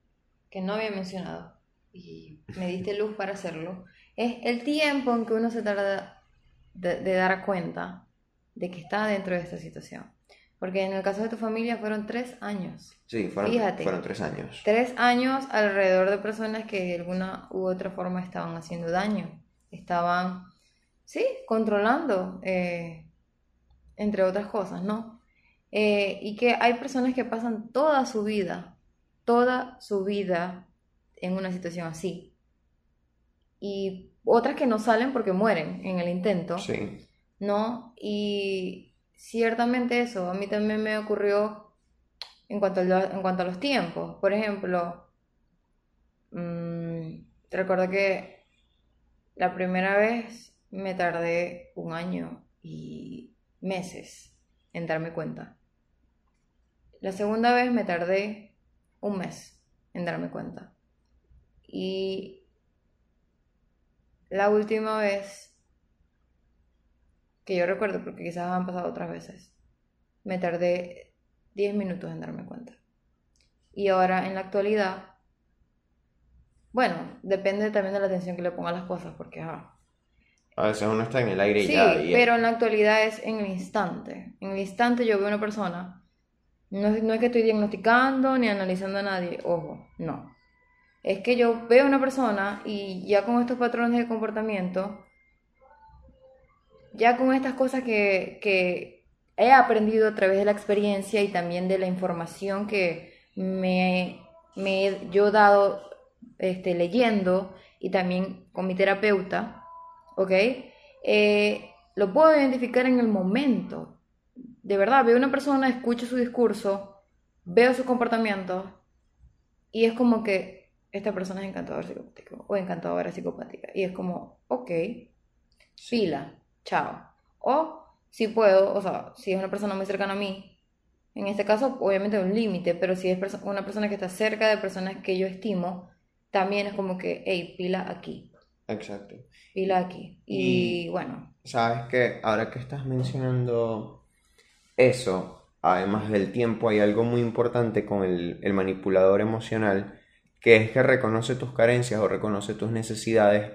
que no había mencionado y me diste luz para hacerlo. es el tiempo en que uno se tarda de, de dar cuenta de que está dentro de esta situación. Porque en el caso de tu familia fueron tres años. Sí, fueron, Fíjate. fueron tres años. Tres años alrededor de personas que de alguna u otra forma estaban haciendo daño. Estaban, sí, controlando, eh, entre otras cosas, ¿no? Eh, y que hay personas que pasan toda su vida, toda su vida en una situación así. Y otras que no salen porque mueren en el intento. Sí. ¿no? Y ciertamente eso, a mí también me ocurrió en cuanto a, lo- en cuanto a los tiempos. Por ejemplo, mm, recuerdo que la primera vez me tardé un año y meses en darme cuenta. La segunda vez me tardé un mes en darme cuenta. Y la última vez que yo recuerdo, porque quizás han pasado otras veces, me tardé 10 minutos en darme cuenta. Y ahora en la actualidad, bueno, depende también de la atención que le ponga a las cosas, porque ajá. A veces uno está en el aire y Sí, ya. y- pero en la actualidad es en el instante. En el instante yo veo una persona, no, no es que estoy diagnosticando ni analizando a nadie, ojo, no. Es que yo veo una persona y ya con estos patrones de comportamiento, ya con estas cosas que, que he aprendido a través de la experiencia y también de la información que me, me he yo dado este, leyendo y también con mi terapeuta, ¿ok? Eh, lo puedo identificar en el momento. De verdad, veo una persona, escucho su discurso, veo su comportamiento y es como que esta persona es encantadora psicopático o encantadora psicopática. Y es como, ok, fila, chao. O si puedo, o sea, si es una persona muy cercana a mí, en este caso obviamente un límite, pero si es perso- una persona que está cerca de personas que yo estimo, también es como que, hey, pila aquí, Exacto. pila aquí. Y, bueno, Sabes que ahora que estás mencionando eso, además del tiempo, hay algo muy importante con el, el manipulador emocional, que es que reconoce tus carencias o reconoce tus necesidades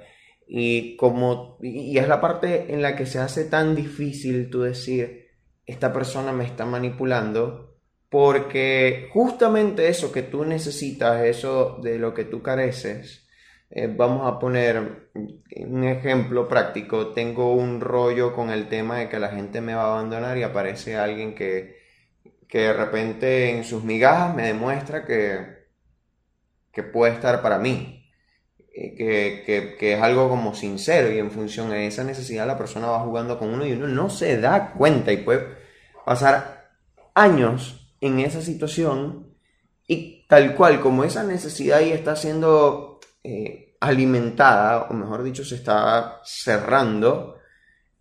y como y es la parte en la que se hace tan difícil tú decir esta persona me está manipulando porque justamente eso que tú necesitas, eso de lo que tú careces, eh, vamos a poner un ejemplo práctico. Tengo un rollo con el tema de que la gente me va a abandonar y aparece alguien que, que de repente en sus migajas me demuestra que, que puede estar para mí. eh, Que, que, es algo como sincero y en función de esa necesidad la persona va jugando con uno y uno no se da cuenta y puede pasar años en esa situación y tal cual como esa necesidad ahí está siendo eh, alimentada, o mejor dicho, se está cerrando,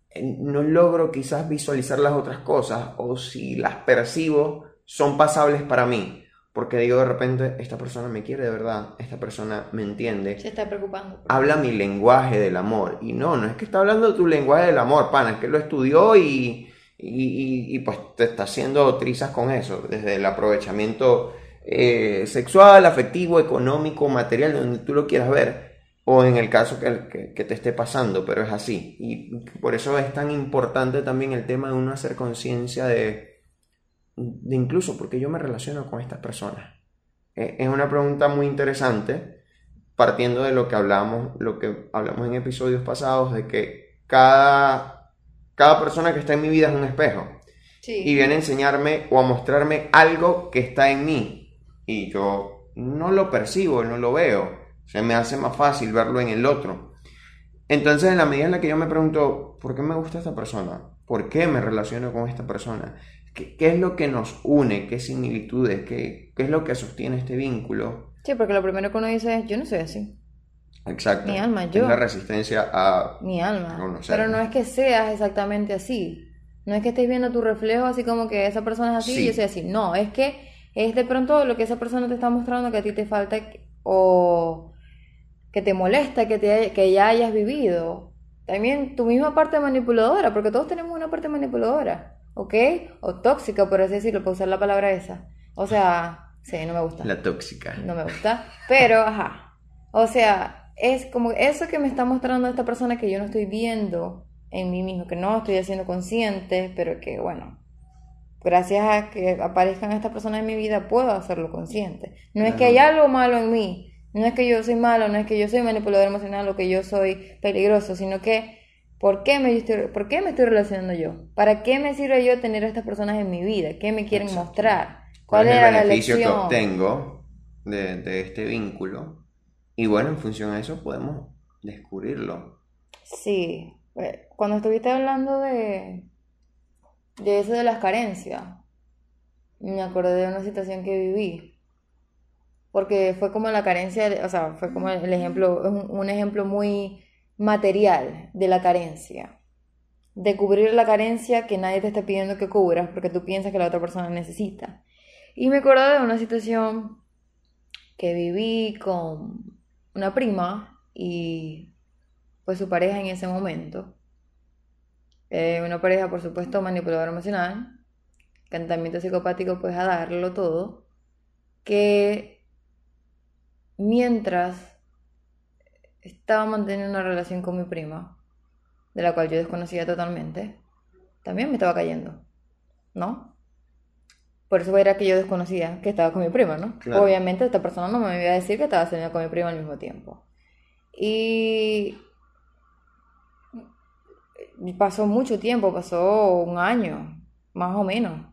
eh, no logro quizás visualizar las otras cosas, o si las percibo, son pasables para mí, porque digo de repente, esta persona me quiere de verdad, esta persona me entiende, se está preocupando. habla mi lenguaje del amor, y no, no es que está hablando tu lenguaje del amor, pana, es que lo estudió y, y, y- y, pues te está haciendo trizas con eso, desde el aprovechamiento eh, sexual, afectivo, económico, material, donde tú lo quieras ver, o en el caso que, que- que te esté pasando, pero es así. Y por eso es tan importante también el tema de uno hacer conciencia de, de incluso porque yo me relaciono con estas personas. Eh, es una pregunta muy interesante, partiendo de lo que hablamos, lo que hablamos en episodios pasados, de que cada, cada persona que está en mi vida es un espejo Sí. y viene a enseñarme o a mostrarme algo que está en mí y yo no lo percibo, no lo veo, se me hace más fácil verlo en el otro. Entonces, en la medida en la que yo me pregunto, ¿por qué me gusta esta persona? ¿Por qué me relaciono con esta persona? ¿Qué, qué es lo que nos une? ¿Qué similitudes? ¿Qué, qué es lo que sostiene este vínculo? Sí, porque lo primero que uno dice es, yo no soy así, Exacto. Mi alma, Es yo. la resistencia a... mi alma. No, no sé. Pero no es que seas exactamente así. No es que estés viendo tu reflejo así como que esa persona es así Sí. y yo soy así. No, es que es de pronto lo que esa persona te está mostrando que a ti te falta o que te molesta que, te, que ya hayas vivido. También tu misma parte manipuladora, porque todos tenemos una parte manipuladora, ¿ok? O tóxica, por así decirlo, para usar la palabra esa. O sea, sí, no me gusta. La tóxica. No me gusta. Pero, ajá. O sea, es como eso que me está mostrando esta persona que yo no estoy viendo en mí mismo, que no estoy haciendo consciente, pero que bueno, gracias a que aparezcan estas personas en mi vida puedo hacerlo consciente. No es que hay algo malo en mí, no es que yo soy malo, no es que yo soy manipulador emocional o que yo soy peligroso, sino que ¿por qué me estoy, ¿por qué me estoy relacionando yo? ¿Para qué me sirve yo tener a estas personas en mi vida? ¿Qué me quieren mostrar? ¿Cuál, es el beneficio que obtengo de, de este vínculo? Y bueno, en función a eso podemos descubrirlo. Sí, eh, cuando estuviste hablando de, de eso de las carencias, me acordé de una situación que viví. Porque fue como la carencia, o sea, fue como el ejemplo, un ejemplo muy material de la carencia. De cubrir la carencia que nadie te está pidiendo que cubras porque tú piensas que la otra persona necesita. Y me acuerdo de una situación que viví con una prima y pues su pareja en ese momento. Eh, una pareja, por supuesto, manipuladora emocional, cantamiento psicopático, pues a darlo todo, que mientras estaba manteniendo una relación con mi prima, de la cual yo desconocía totalmente, también me estaba cayendo, ¿no? Por eso era que yo desconocía que estaba con mi prima, ¿no? Obviamente esta persona no me iba a decir que estaba saliendo con mi prima al mismo tiempo. Y pasó mucho tiempo, pasó un año, más o menos.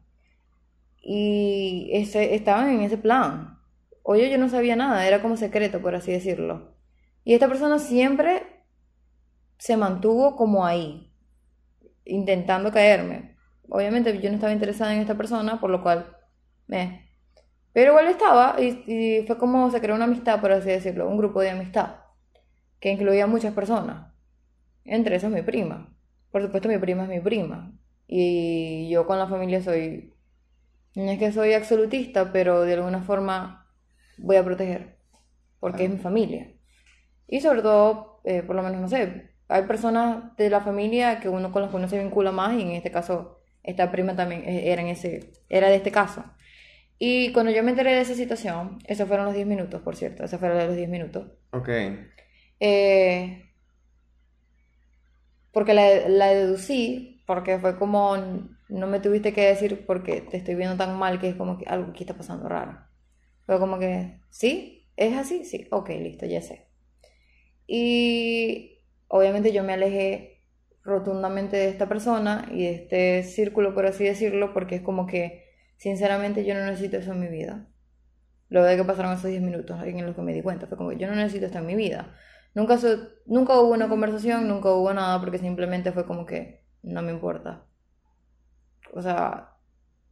Y ese, estaban en ese plan. Oye, yo no sabía nada, era como secreto, por así decirlo. Y esta persona siempre se mantuvo como ahí, intentando caerme. Obviamente yo no estaba interesada en esta persona, por lo cual me... Pero igual estaba y, fue como se creó una amistad, por así decirlo, un grupo de amistad, que incluía muchas personas. Entre esas mi prima. Por supuesto mi prima es mi prima. Y yo con la familia soy... No es que soy absolutista, pero de alguna forma voy a proteger. Porque es mi familia. Y sobre todo, eh, por lo menos, no sé, hay personas de la familia que uno con las que uno se vincula más y en este caso esta prima también eh, era, en ese, era de este caso. Y cuando yo me enteré de esa situación, esos fueron los 10 minutos, por cierto, esa fueron los 10 minutos. Ok. Eh, porque la, la, deducí, porque fue como, no me tuviste que decir porque te estoy viendo tan mal que es como que algo aquí está pasando raro. Fue como que, ¿sí? ¿Es así? Sí, ok, listo, ya sé. Y obviamente yo me alejé rotundamente de esta persona y de este círculo, por así decirlo, porque es como que, sinceramente, yo no necesito eso en mi vida. Luego de que pasaron esos 10 minutos en los que me di cuenta, fue como, yo no necesito esto en mi vida. Nunca, nunca hubo una conversación, nunca hubo nada, porque simplemente fue como que no me importa. O sea,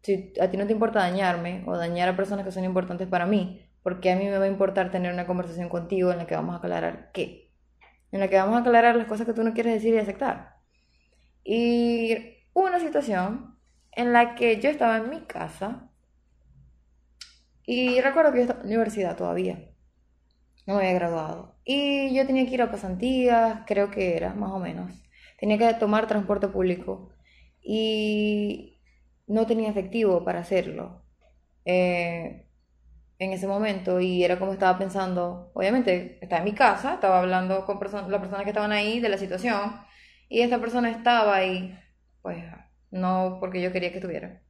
si a ti no te importa dañarme o dañar a personas que son importantes para mí, porque a mí me va a importar tener una conversación contigo en la que vamos a aclarar qué en la que vamos a aclarar las cosas que tú no quieres decir y aceptar. Y hubo una situación en la que yo estaba en mi casa y recuerdo que yo estaba en la universidad todavía. No me había graduado. Y yo tenía que ir a pasantías, creo que era, más o menos. Tenía que tomar transporte público y no tenía efectivo para hacerlo. Eh, en ese momento y era como estaba pensando, obviamente estaba en mi casa, estaba hablando con las personas que estaban ahí de la situación y esta persona estaba ahí, pues no porque yo quería que estuviera.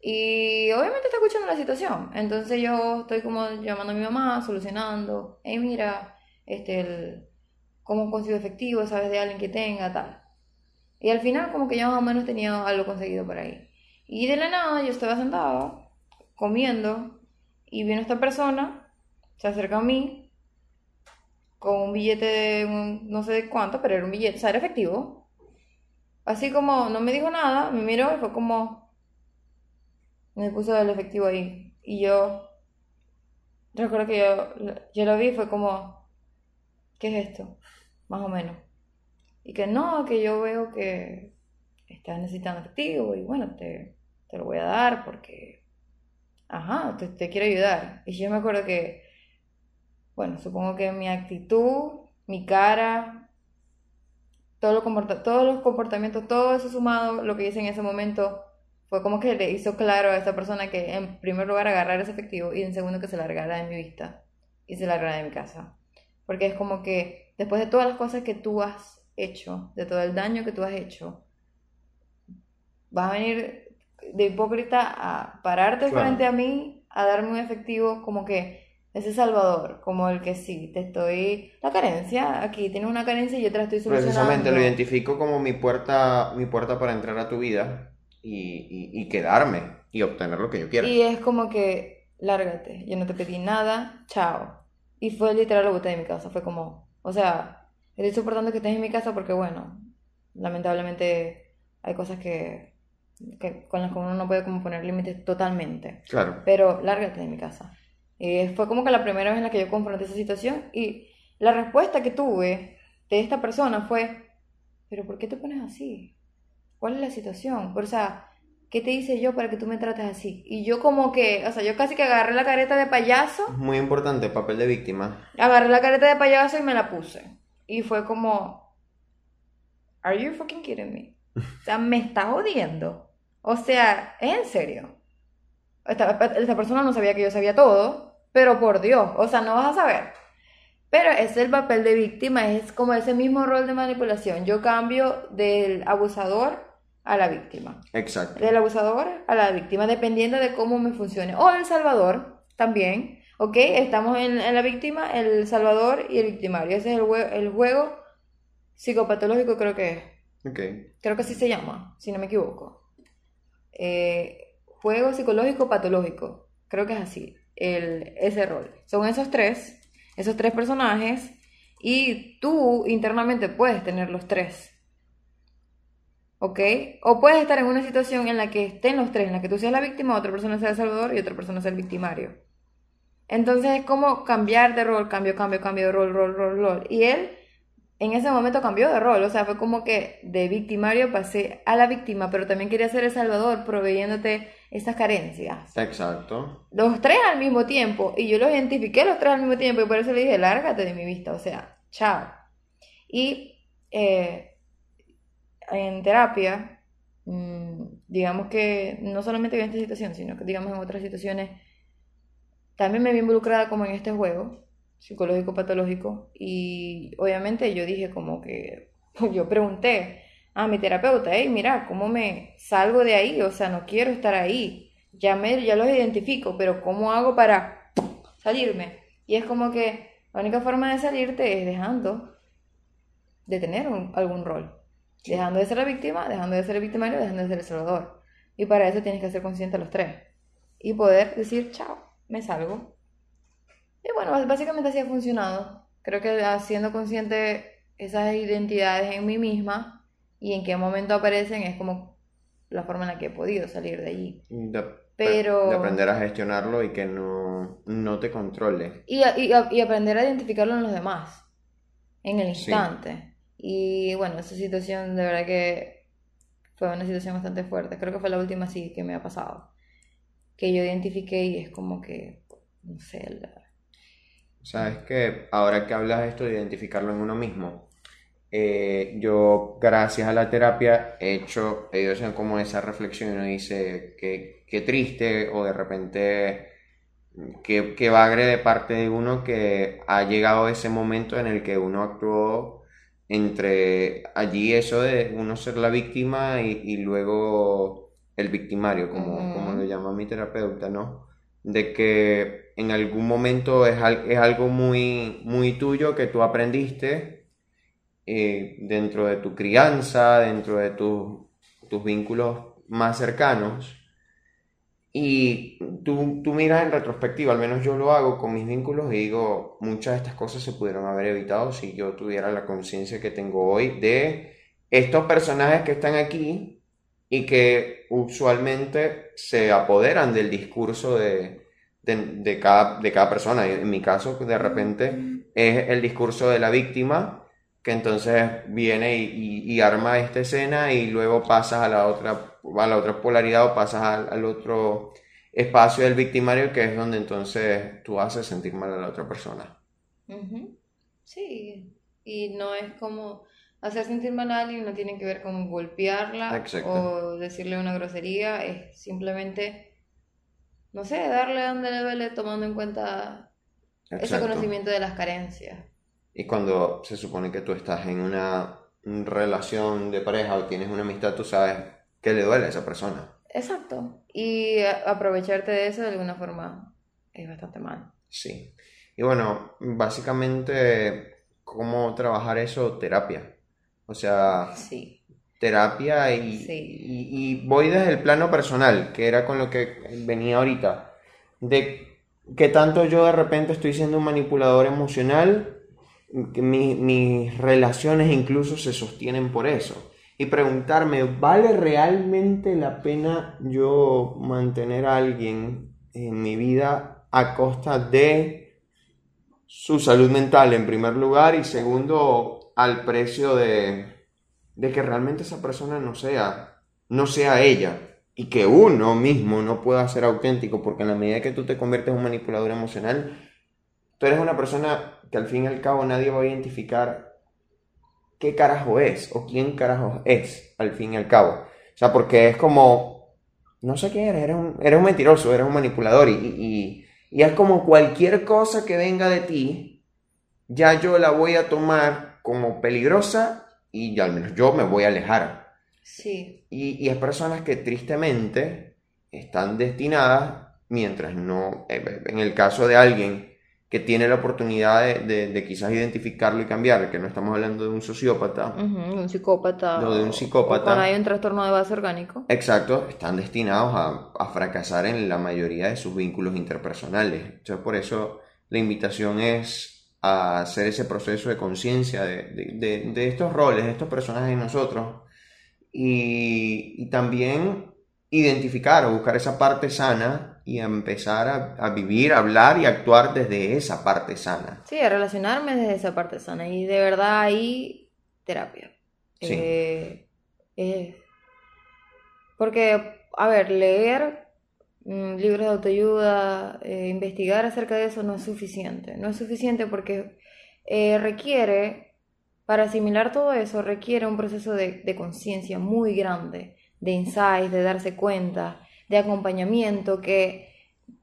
Y obviamente está escuchando la situación, entonces yo estoy como llamando a mi mamá, solucionando, hey mira, este, el, cómo consigo efectivo, sabes de alguien que tenga, tal. Y al final como que ya más o menos tenía algo conseguido por ahí. Y de la nada yo estaba sentada, comiendo, y viene esta persona, se acerca a mí con un billete de no sé de cuánto, pero era un billete, o sea, era efectivo. Así como no me dijo nada, me miró y fue como. Me puso el efectivo ahí. Y yo. Recuerdo que yo, yo lo vi y fue como. ¿Qué es esto? Más o menos. Y que no, que yo veo que estás necesitando efectivo y bueno, te, te lo voy a dar porque ajá, te, quiero ayudar. Y yo me acuerdo que, bueno, supongo que mi actitud, mi cara, todo lo todos los comportamientos, todo eso sumado, lo que hice en ese momento, fue como que le hizo claro a esa persona que en primer lugar agarrar ese efectivo y en segundo que se largara de mi vista y se largara de mi casa. Porque es como que después de todas las cosas que tú has hecho, de todo el daño que tú has hecho, vas a venir de hipócrita a pararte Claro. frente a mí, a darme un efectivo como que ese salvador, como el que sí, te estoy... La carencia, aquí tienes una carencia y yo te la estoy solucionando. Precisamente lo identifico como mi puerta, mi puerta para entrar a tu vida y, y- y quedarme y obtener lo que yo quiera. Y es como que, lárgate, yo no te pedí nada, chao. Y fue literal lo boté de mi casa, fue como, o sea, estoy soportando que estés en mi casa porque, bueno, lamentablemente hay cosas que, que con las que uno no puede como poner límites totalmente. Claro, Pero lárgate de mi casa. Y fue como que la primera vez en la que yo confronté esa situación y la respuesta que tuve de esta persona fue, pero ¿por qué te pones así? ¿Cuál es la situación? O sea, ¿qué te hice yo para que tú me trates así? Y yo como que, o sea, yo casi que agarré la careta de payaso, muy importante, papel de víctima. agarré la careta de payaso y me la puse. Y fue como, ¿Are you fucking kidding me? [LAUGHS] O sea, me estás jodiendo. O sea, ¿es en serio? Esta, esta persona no sabía que yo sabía todo, pero por Dios, o sea, no vas a saber. Pero es el papel de víctima, es como ese mismo rol de manipulación. Yo cambio del abusador a la víctima. Exacto. Del abusador a la víctima, dependiendo de cómo me funcione. O del salvador, también. ¿Ok? Estamos en, en la víctima, el salvador y el victimario. Ese es el, el juego psicopatológico, creo que es. Ok. Creo que así se llama, si no me equivoco. Eh, juego psicológico patológico. Creo que es así. El, ese rol. Son esos tres, esos tres personajes. Y tú internamente puedes tener los tres. ¿Ok? O puedes estar en una situación en la que estén los tres, en la que tú seas la víctima, otra persona sea el salvador y otra persona sea el victimario. Entonces es como cambiar de rol, cambio, cambio, cambio rol, rol, rol, rol. Y él en ese momento cambió de rol, o sea, fue como que de victimario pasé a la víctima, pero también quería ser el salvador, proveyéndote esas carencias. Exacto. Los tres al mismo tiempo, y yo los identifiqué los tres al mismo tiempo, y por eso le dije, lárgate de mi vista, o sea, chao. Y eh, en terapia, mm, digamos que no solamente en esta situación, sino que digamos en otras situaciones, también me vi involucrada como en este juego psicológico patológico y obviamente yo dije como que [LAUGHS] yo pregunté a mi terapeuta, hey, mira, ¿cómo me salgo de ahí? O sea, no quiero estar ahí. Ya me ya los identifico, pero ¿cómo hago para salirme? Y es como que la única forma de salirte es dejando de tener un- algún rol. Dejando de ser la víctima, dejando de ser el victimario, dejando de ser el salvador. Y para eso tienes que ser consciente de los tres. Y poder decir, chao, me salgo. Y bueno, básicamente así ha funcionado. Creo que haciendo consciente esas identidades en mí misma y en qué momento aparecen es como la forma en la que he podido salir de allí. De, Pero- de aprender a gestionarlo y que no, no te controle. Y, y, aprender a identificarlo en los demás, en el Sí. instante. Y bueno, esa situación de verdad que fue una situación bastante fuerte. Creo que fue la última sí que me ha pasado. Que yo identifiqué y es como que, no sé, la- Sabes que ahora que hablas de esto de identificarlo en uno mismo, eh, yo gracias a la terapia he hecho, he ido haciendo como esa reflexión y uno dice que qué triste o de repente que, que bagre de parte de uno que ha llegado ese momento en el que uno actuó entre allí eso de uno ser la víctima y, y luego el victimario, como, como lo llama mi terapeuta, ¿no? De que en algún momento es, es algo muy, muy tuyo que tú aprendiste eh, dentro de tu crianza, dentro de tus tus vínculos más cercanos. Y tú, tú miras en retrospectiva, al menos yo lo hago con mis vínculos y digo, muchas de estas cosas se pudieron haber evitado si yo tuviera la conciencia que tengo hoy de estos personajes que están aquí y que usualmente se apoderan del discurso de, de, de cada, de cada persona. En mi caso, de repente, es el discurso de la víctima que entonces viene y, y- y arma esta escena y luego pasas a la otra, a la otra polaridad o pasas al, al otro espacio del victimario que es donde entonces tú haces sentir mal a la otra persona. Sí, y no es como hacer sentir mal a alguien, no tiene que ver con golpearla Exacto. o decirle una grosería, es simplemente, no sé, darle donde le duele tomando en cuenta ese Exacto. conocimiento de las carencias. Y cuando se supone que tú estás en una relación de pareja o tienes una amistad, tú sabes que le duele a esa persona. Exacto. Y aprovecharte de eso de alguna forma es bastante mal. Sí. Y bueno, básicamente, ¿cómo trabajar eso? Terapia. O sea, sí. terapia y, y, voy desde el plano personal, que era con lo que venía ahorita, de que tanto yo de repente estoy siendo un manipulador emocional, que mis relaciones incluso se sostienen por eso. Y preguntarme, ¿vale realmente la pena yo mantener a alguien en mi vida a costa de su salud mental en primer lugar y segundo al precio de, de que realmente esa persona no sea, no sea ella y que uno mismo no pueda ser auténtico porque en la medida que tú te conviertes en un manipulador emocional, tú eres una persona que al fin y al cabo nadie va a identificar qué carajo es o quién carajo es, al fin y al cabo. O sea, porque es como, no sé qué eres, eres un, eres un mentiroso, eres un manipulador y, y, y, es como cualquier cosa que venga de ti, ya yo la voy a tomar como peligrosa y al menos yo me voy a alejar. Sí. Y, y es personas que tristemente están destinadas, mientras no, eh, en el caso de alguien que tiene la oportunidad de, de, quizás identificarlo y cambiar, que no estamos hablando de un sociópata, un psicópata, no de un psicópata, o hay un trastorno de base orgánico. Exacto, están destinados a, a, fracasar en la mayoría de sus vínculos interpersonales. Entonces, por eso la invitación es a hacer ese proceso de conciencia de, de, de, estos roles, de estos personajes en nosotros, y, y también identificar o buscar esa parte sana y empezar a, vivir, a hablar y actuar desde esa parte sana. Sí, a relacionarme desde esa parte sana. Y de verdad ahí, terapia. Sí. Eh, porque, a ver, leer libros de autoayuda, eh, investigar acerca de eso no es suficiente. No es suficiente porque eh, requiere, para asimilar todo eso, requiere un proceso de, de conciencia muy grande, de insights, de darse cuenta de acompañamiento que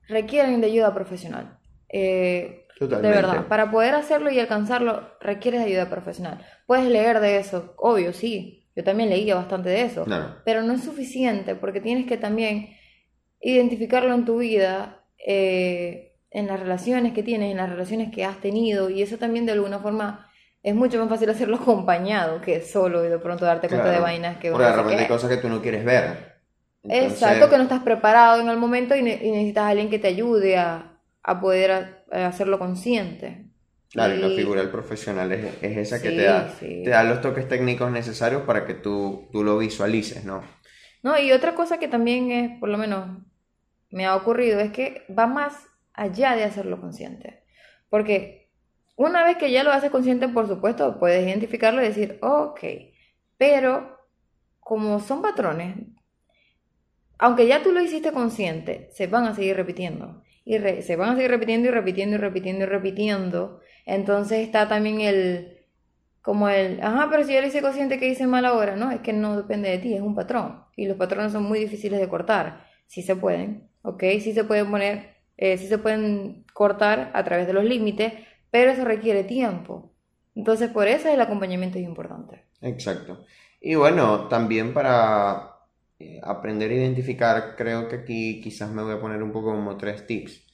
requieren de ayuda profesional. Eh, de verdad, para poder hacerlo y alcanzarlo requieres de ayuda profesional. Puedes leer de eso, obvio, sí. Yo también leía bastante de eso. Pero no es suficiente porque tienes que también identificarlo en tu vida, eh, en las relaciones que tienes, en las relaciones que has tenido. Y eso también de alguna forma es mucho más fácil hacerlo [LAUGHS] acompañado que solo y de pronto darte cuenta de vainas que... Porque de repente hay cosas que tú no quieres ver. Exacto, que no estás preparado en el momento y, necesitas a alguien que te ayude a, poder hacerlo consciente. Claro, y, la figura del profesional es, esa que te, da, te da los toques técnicos necesarios para que tú, tú lo visualices, ¿no? No, y otra cosa que también es, por lo menos me ha ocurrido, es que va más allá de hacerlo consciente. Porque una vez que ya lo haces consciente, por supuesto, puedes identificarlo y decir, ok, pero como son patrones, aunque ya tú lo hiciste consciente, se van a seguir repitiendo. Y se van a seguir repitiendo y repitiendo y repitiendo y repitiendo. Entonces está también el, como el, ajá, pero si yo lo hice consciente que hice mal ahora, no, es que no depende de ti, es un patrón. Y los patrones son muy difíciles de cortar. Sí se pueden, ¿ok? Sí se pueden poner, eh, sí se pueden cortar a través de los límites, pero eso requiere tiempo. Entonces por eso el acompañamiento es importante. Exacto. Y bueno, también para eh, aprender a identificar, creo que aquí quizás me voy a poner un poco como tres tips.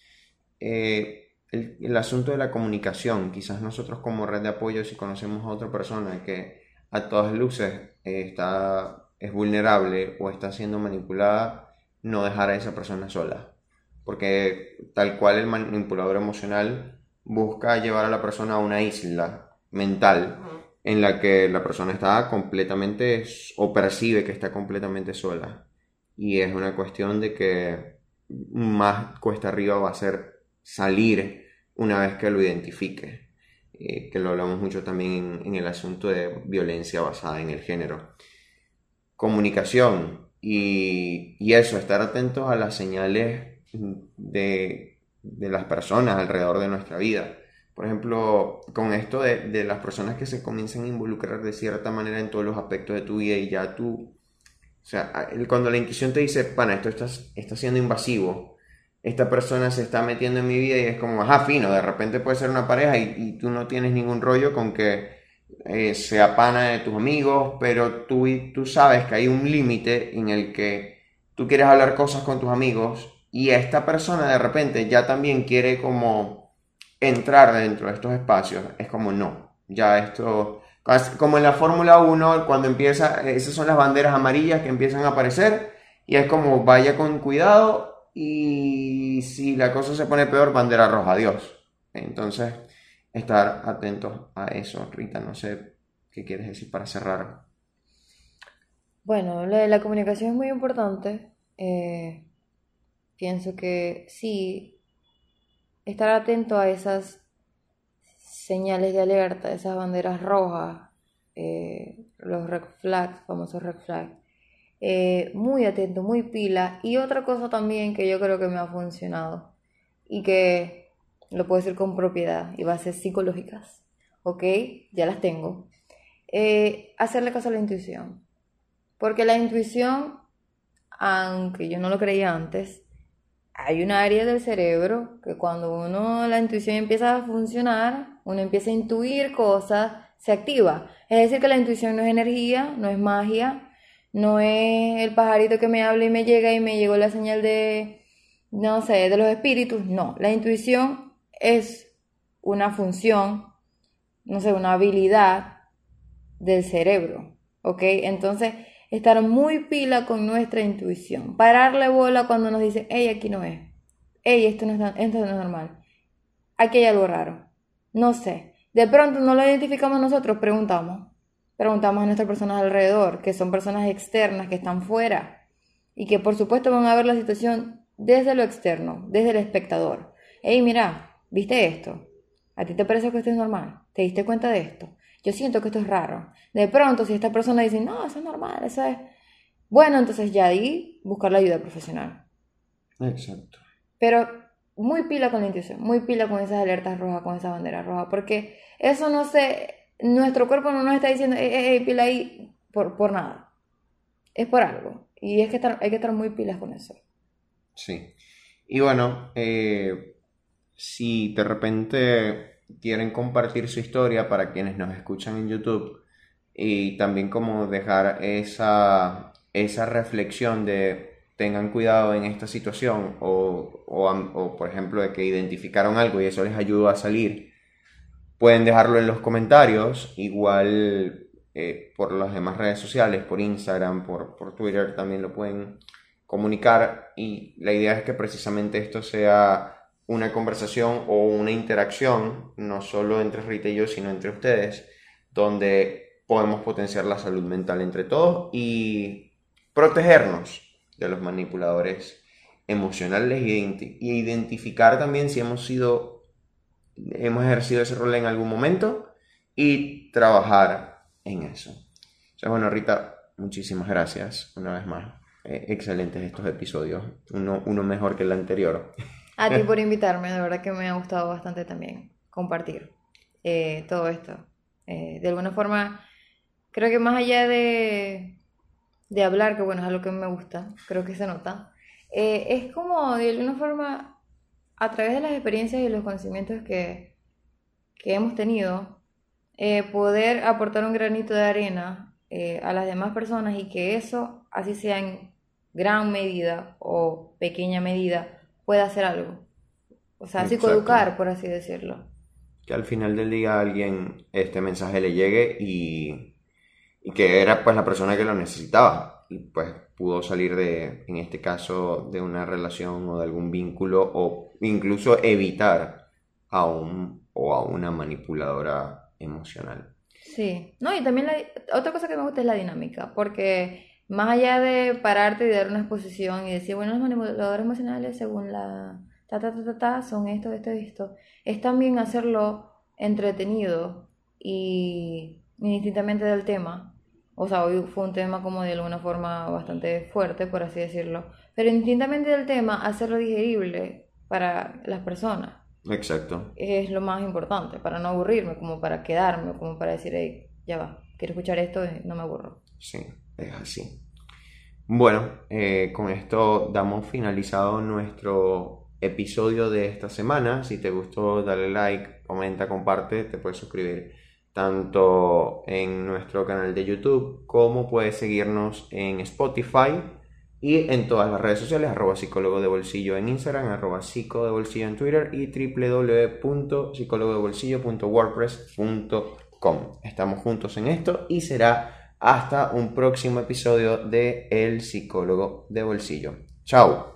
Eh, el, asunto de la comunicación, quizás nosotros como red de apoyo, si conocemos a otra persona que a todas luces eh, está, es vulnerable o está siendo manipulada, no dejar a esa persona sola. Porque tal cual el manipulador emocional busca llevar a la persona a una isla mental en la que la persona está completamente o percibe que está completamente sola. Y es una cuestión de que más cuesta arriba va a ser salir una vez que lo identifique. Eh, que lo hablamos mucho también en, el asunto de violencia basada en el género. Comunicación y, y eso, estar atentos a las señales de, de las personas alrededor de nuestra vida. Por ejemplo, con esto de, de, las personas que se comienzan a involucrar de cierta manera en todos los aspectos de tu vida y ya tú, o sea, cuando la inquisición te dice, pana, esto está, está siendo invasivo, esta persona se está metiendo en mi vida y es como, ajá, fino, de repente puede ser una pareja y, tú no tienes ningún rollo con que eh, sea pana de tus amigos, pero tú, tú sabes que hay un límite en el que tú quieres hablar cosas con tus amigos y esta persona de repente ya también quiere como entrar dentro de estos espacios. Es como, no, ya esto, como en la Fórmula 1, cuando empieza, esas son las banderas amarillas que empiezan a aparecer y es como, vaya con cuidado y si la cosa se pone peor, bandera roja, adiós. Entonces, estar atentos a eso, Rita, no sé qué quieres decir para cerrar. Bueno, la, comunicación es muy importante. Eh, pienso que sí, estar atento a esas señales de alerta, esas banderas rojas, eh, los red flags, famosos red flags, eh, muy atento, muy pila. Y otra cosa también que yo creo que me ha funcionado y que lo puedo decir con propiedad y bases psicológicas, ¿ok? Ya las tengo. Eh, hacerle caso a la intuición. Porque la intuición, aunque yo no lo creía antes, hay un área del cerebro que cuando uno, la intuición empieza a funcionar, uno empieza a intuir cosas, se activa. Es decir, que la intuición no es energía, no es magia, no es el pajarito que me habla y me llega y me llegó la señal de, no sé, de los espíritus. No, la intuición es una función, no sé, una habilidad del cerebro, ¿ok? Entonces, estar muy pila con nuestra intuición. Pararle bola cuando nos dicen, hey, aquí no es. Hey, esto no es, esto no es normal. Aquí hay algo raro. No sé. De pronto no lo identificamos nosotros, preguntamos preguntamos a nuestras personas alrededor, que son personas externas, que están fuera, y que por supuesto van a ver la situación desde lo externo, desde el espectador. Hey, mira, ¿viste esto? ¿A ti te parece que esto es normal? ¿Te diste cuenta de esto? Yo siento que esto es raro. De pronto, si esta persona dice, no, eso es normal, eso es... Bueno, entonces ya ahí buscar la ayuda profesional. Exacto. Pero muy pila con la intuición, muy pila con esas alertas rojas, con esa bandera roja, porque eso no se nuestro cuerpo no nos está diciendo, hey, pila ahí, por, por nada. Es por algo. Y es que hay que estar muy pilas con eso. Sí. Y bueno, eh, si de repente quieren compartir su historia para quienes nos escuchan en YouTube y también como dejar esa, esa reflexión de tengan cuidado en esta situación o, o, por ejemplo de que identificaron algo y eso les ayudó a salir Pueden dejarlo en los comentarios, igual eh, por las demás redes sociales, por Instagram, por, por Twitter también lo pueden comunicar. Y la idea es que precisamente esto sea una conversación o una interacción, no solo entre Rita y yo, sino entre ustedes, donde podemos potenciar la salud mental entre todos y protegernos de los manipuladores emocionales y identificar también si hemos sido hemos ejercido ese rol en algún momento y trabajar en eso. O bueno, Rita, muchísimas gracias una vez más. Eh, excelentes estos episodios, uno, uno mejor que el anterior. [LAUGHS] A ti por [LAUGHS] invitarme, de verdad que me ha gustado bastante también compartir eh, todo esto. Eh, de alguna forma, creo que más allá de, de hablar, que bueno, es algo que me gusta, creo que se nota, es como de alguna forma a través de las experiencias y los conocimientos que, hemos tenido, eh, poder aportar un granito de arena eh, a las demás personas y que eso, así sea en gran medida o pequeña medida, pueda hacer algo. O sea, psicoeducar, por así decirlo. Que al final del día a alguien este mensaje le llegue y, y que era pues la persona que lo necesitaba y pues pudo salir de, en este caso, de una relación o de algún vínculo o incluso evitar a un o a una manipuladora emocional. Sí, no, y también la, otra cosa que me gusta es la dinámica, porque más allá de pararte y dar una exposición y decir, bueno, los manipuladores emocionales según la ta ta ta ta, ta son esto, esto, esto, es también hacerlo entretenido y indistintamente del tema, o sea, hoy fue un tema como de alguna forma bastante fuerte, por así decirlo, pero indistintamente del tema, hacerlo digerible para las personas. Exacto. Es lo más importante, para no aburrirme, como para quedarme, como para decir, hey, ya va, quiero escuchar esto y no me aburro. Sí, es así. Bueno, eh, con esto damos finalizado nuestro episodio de esta semana. Si te gustó, dale like, comenta, comparte, te puedes suscribir tanto en nuestro canal de YouTube como puedes seguirnos en Spotify y en todas las redes sociales, arroba psicólogo de bolsillo en Instagram, arroba psico de bolsillo en Twitter y www.psicólogodebolsillo.wordpress.com. Estamos juntos en esto y será hasta un próximo episodio de El psicólogo de bolsillo. Chao.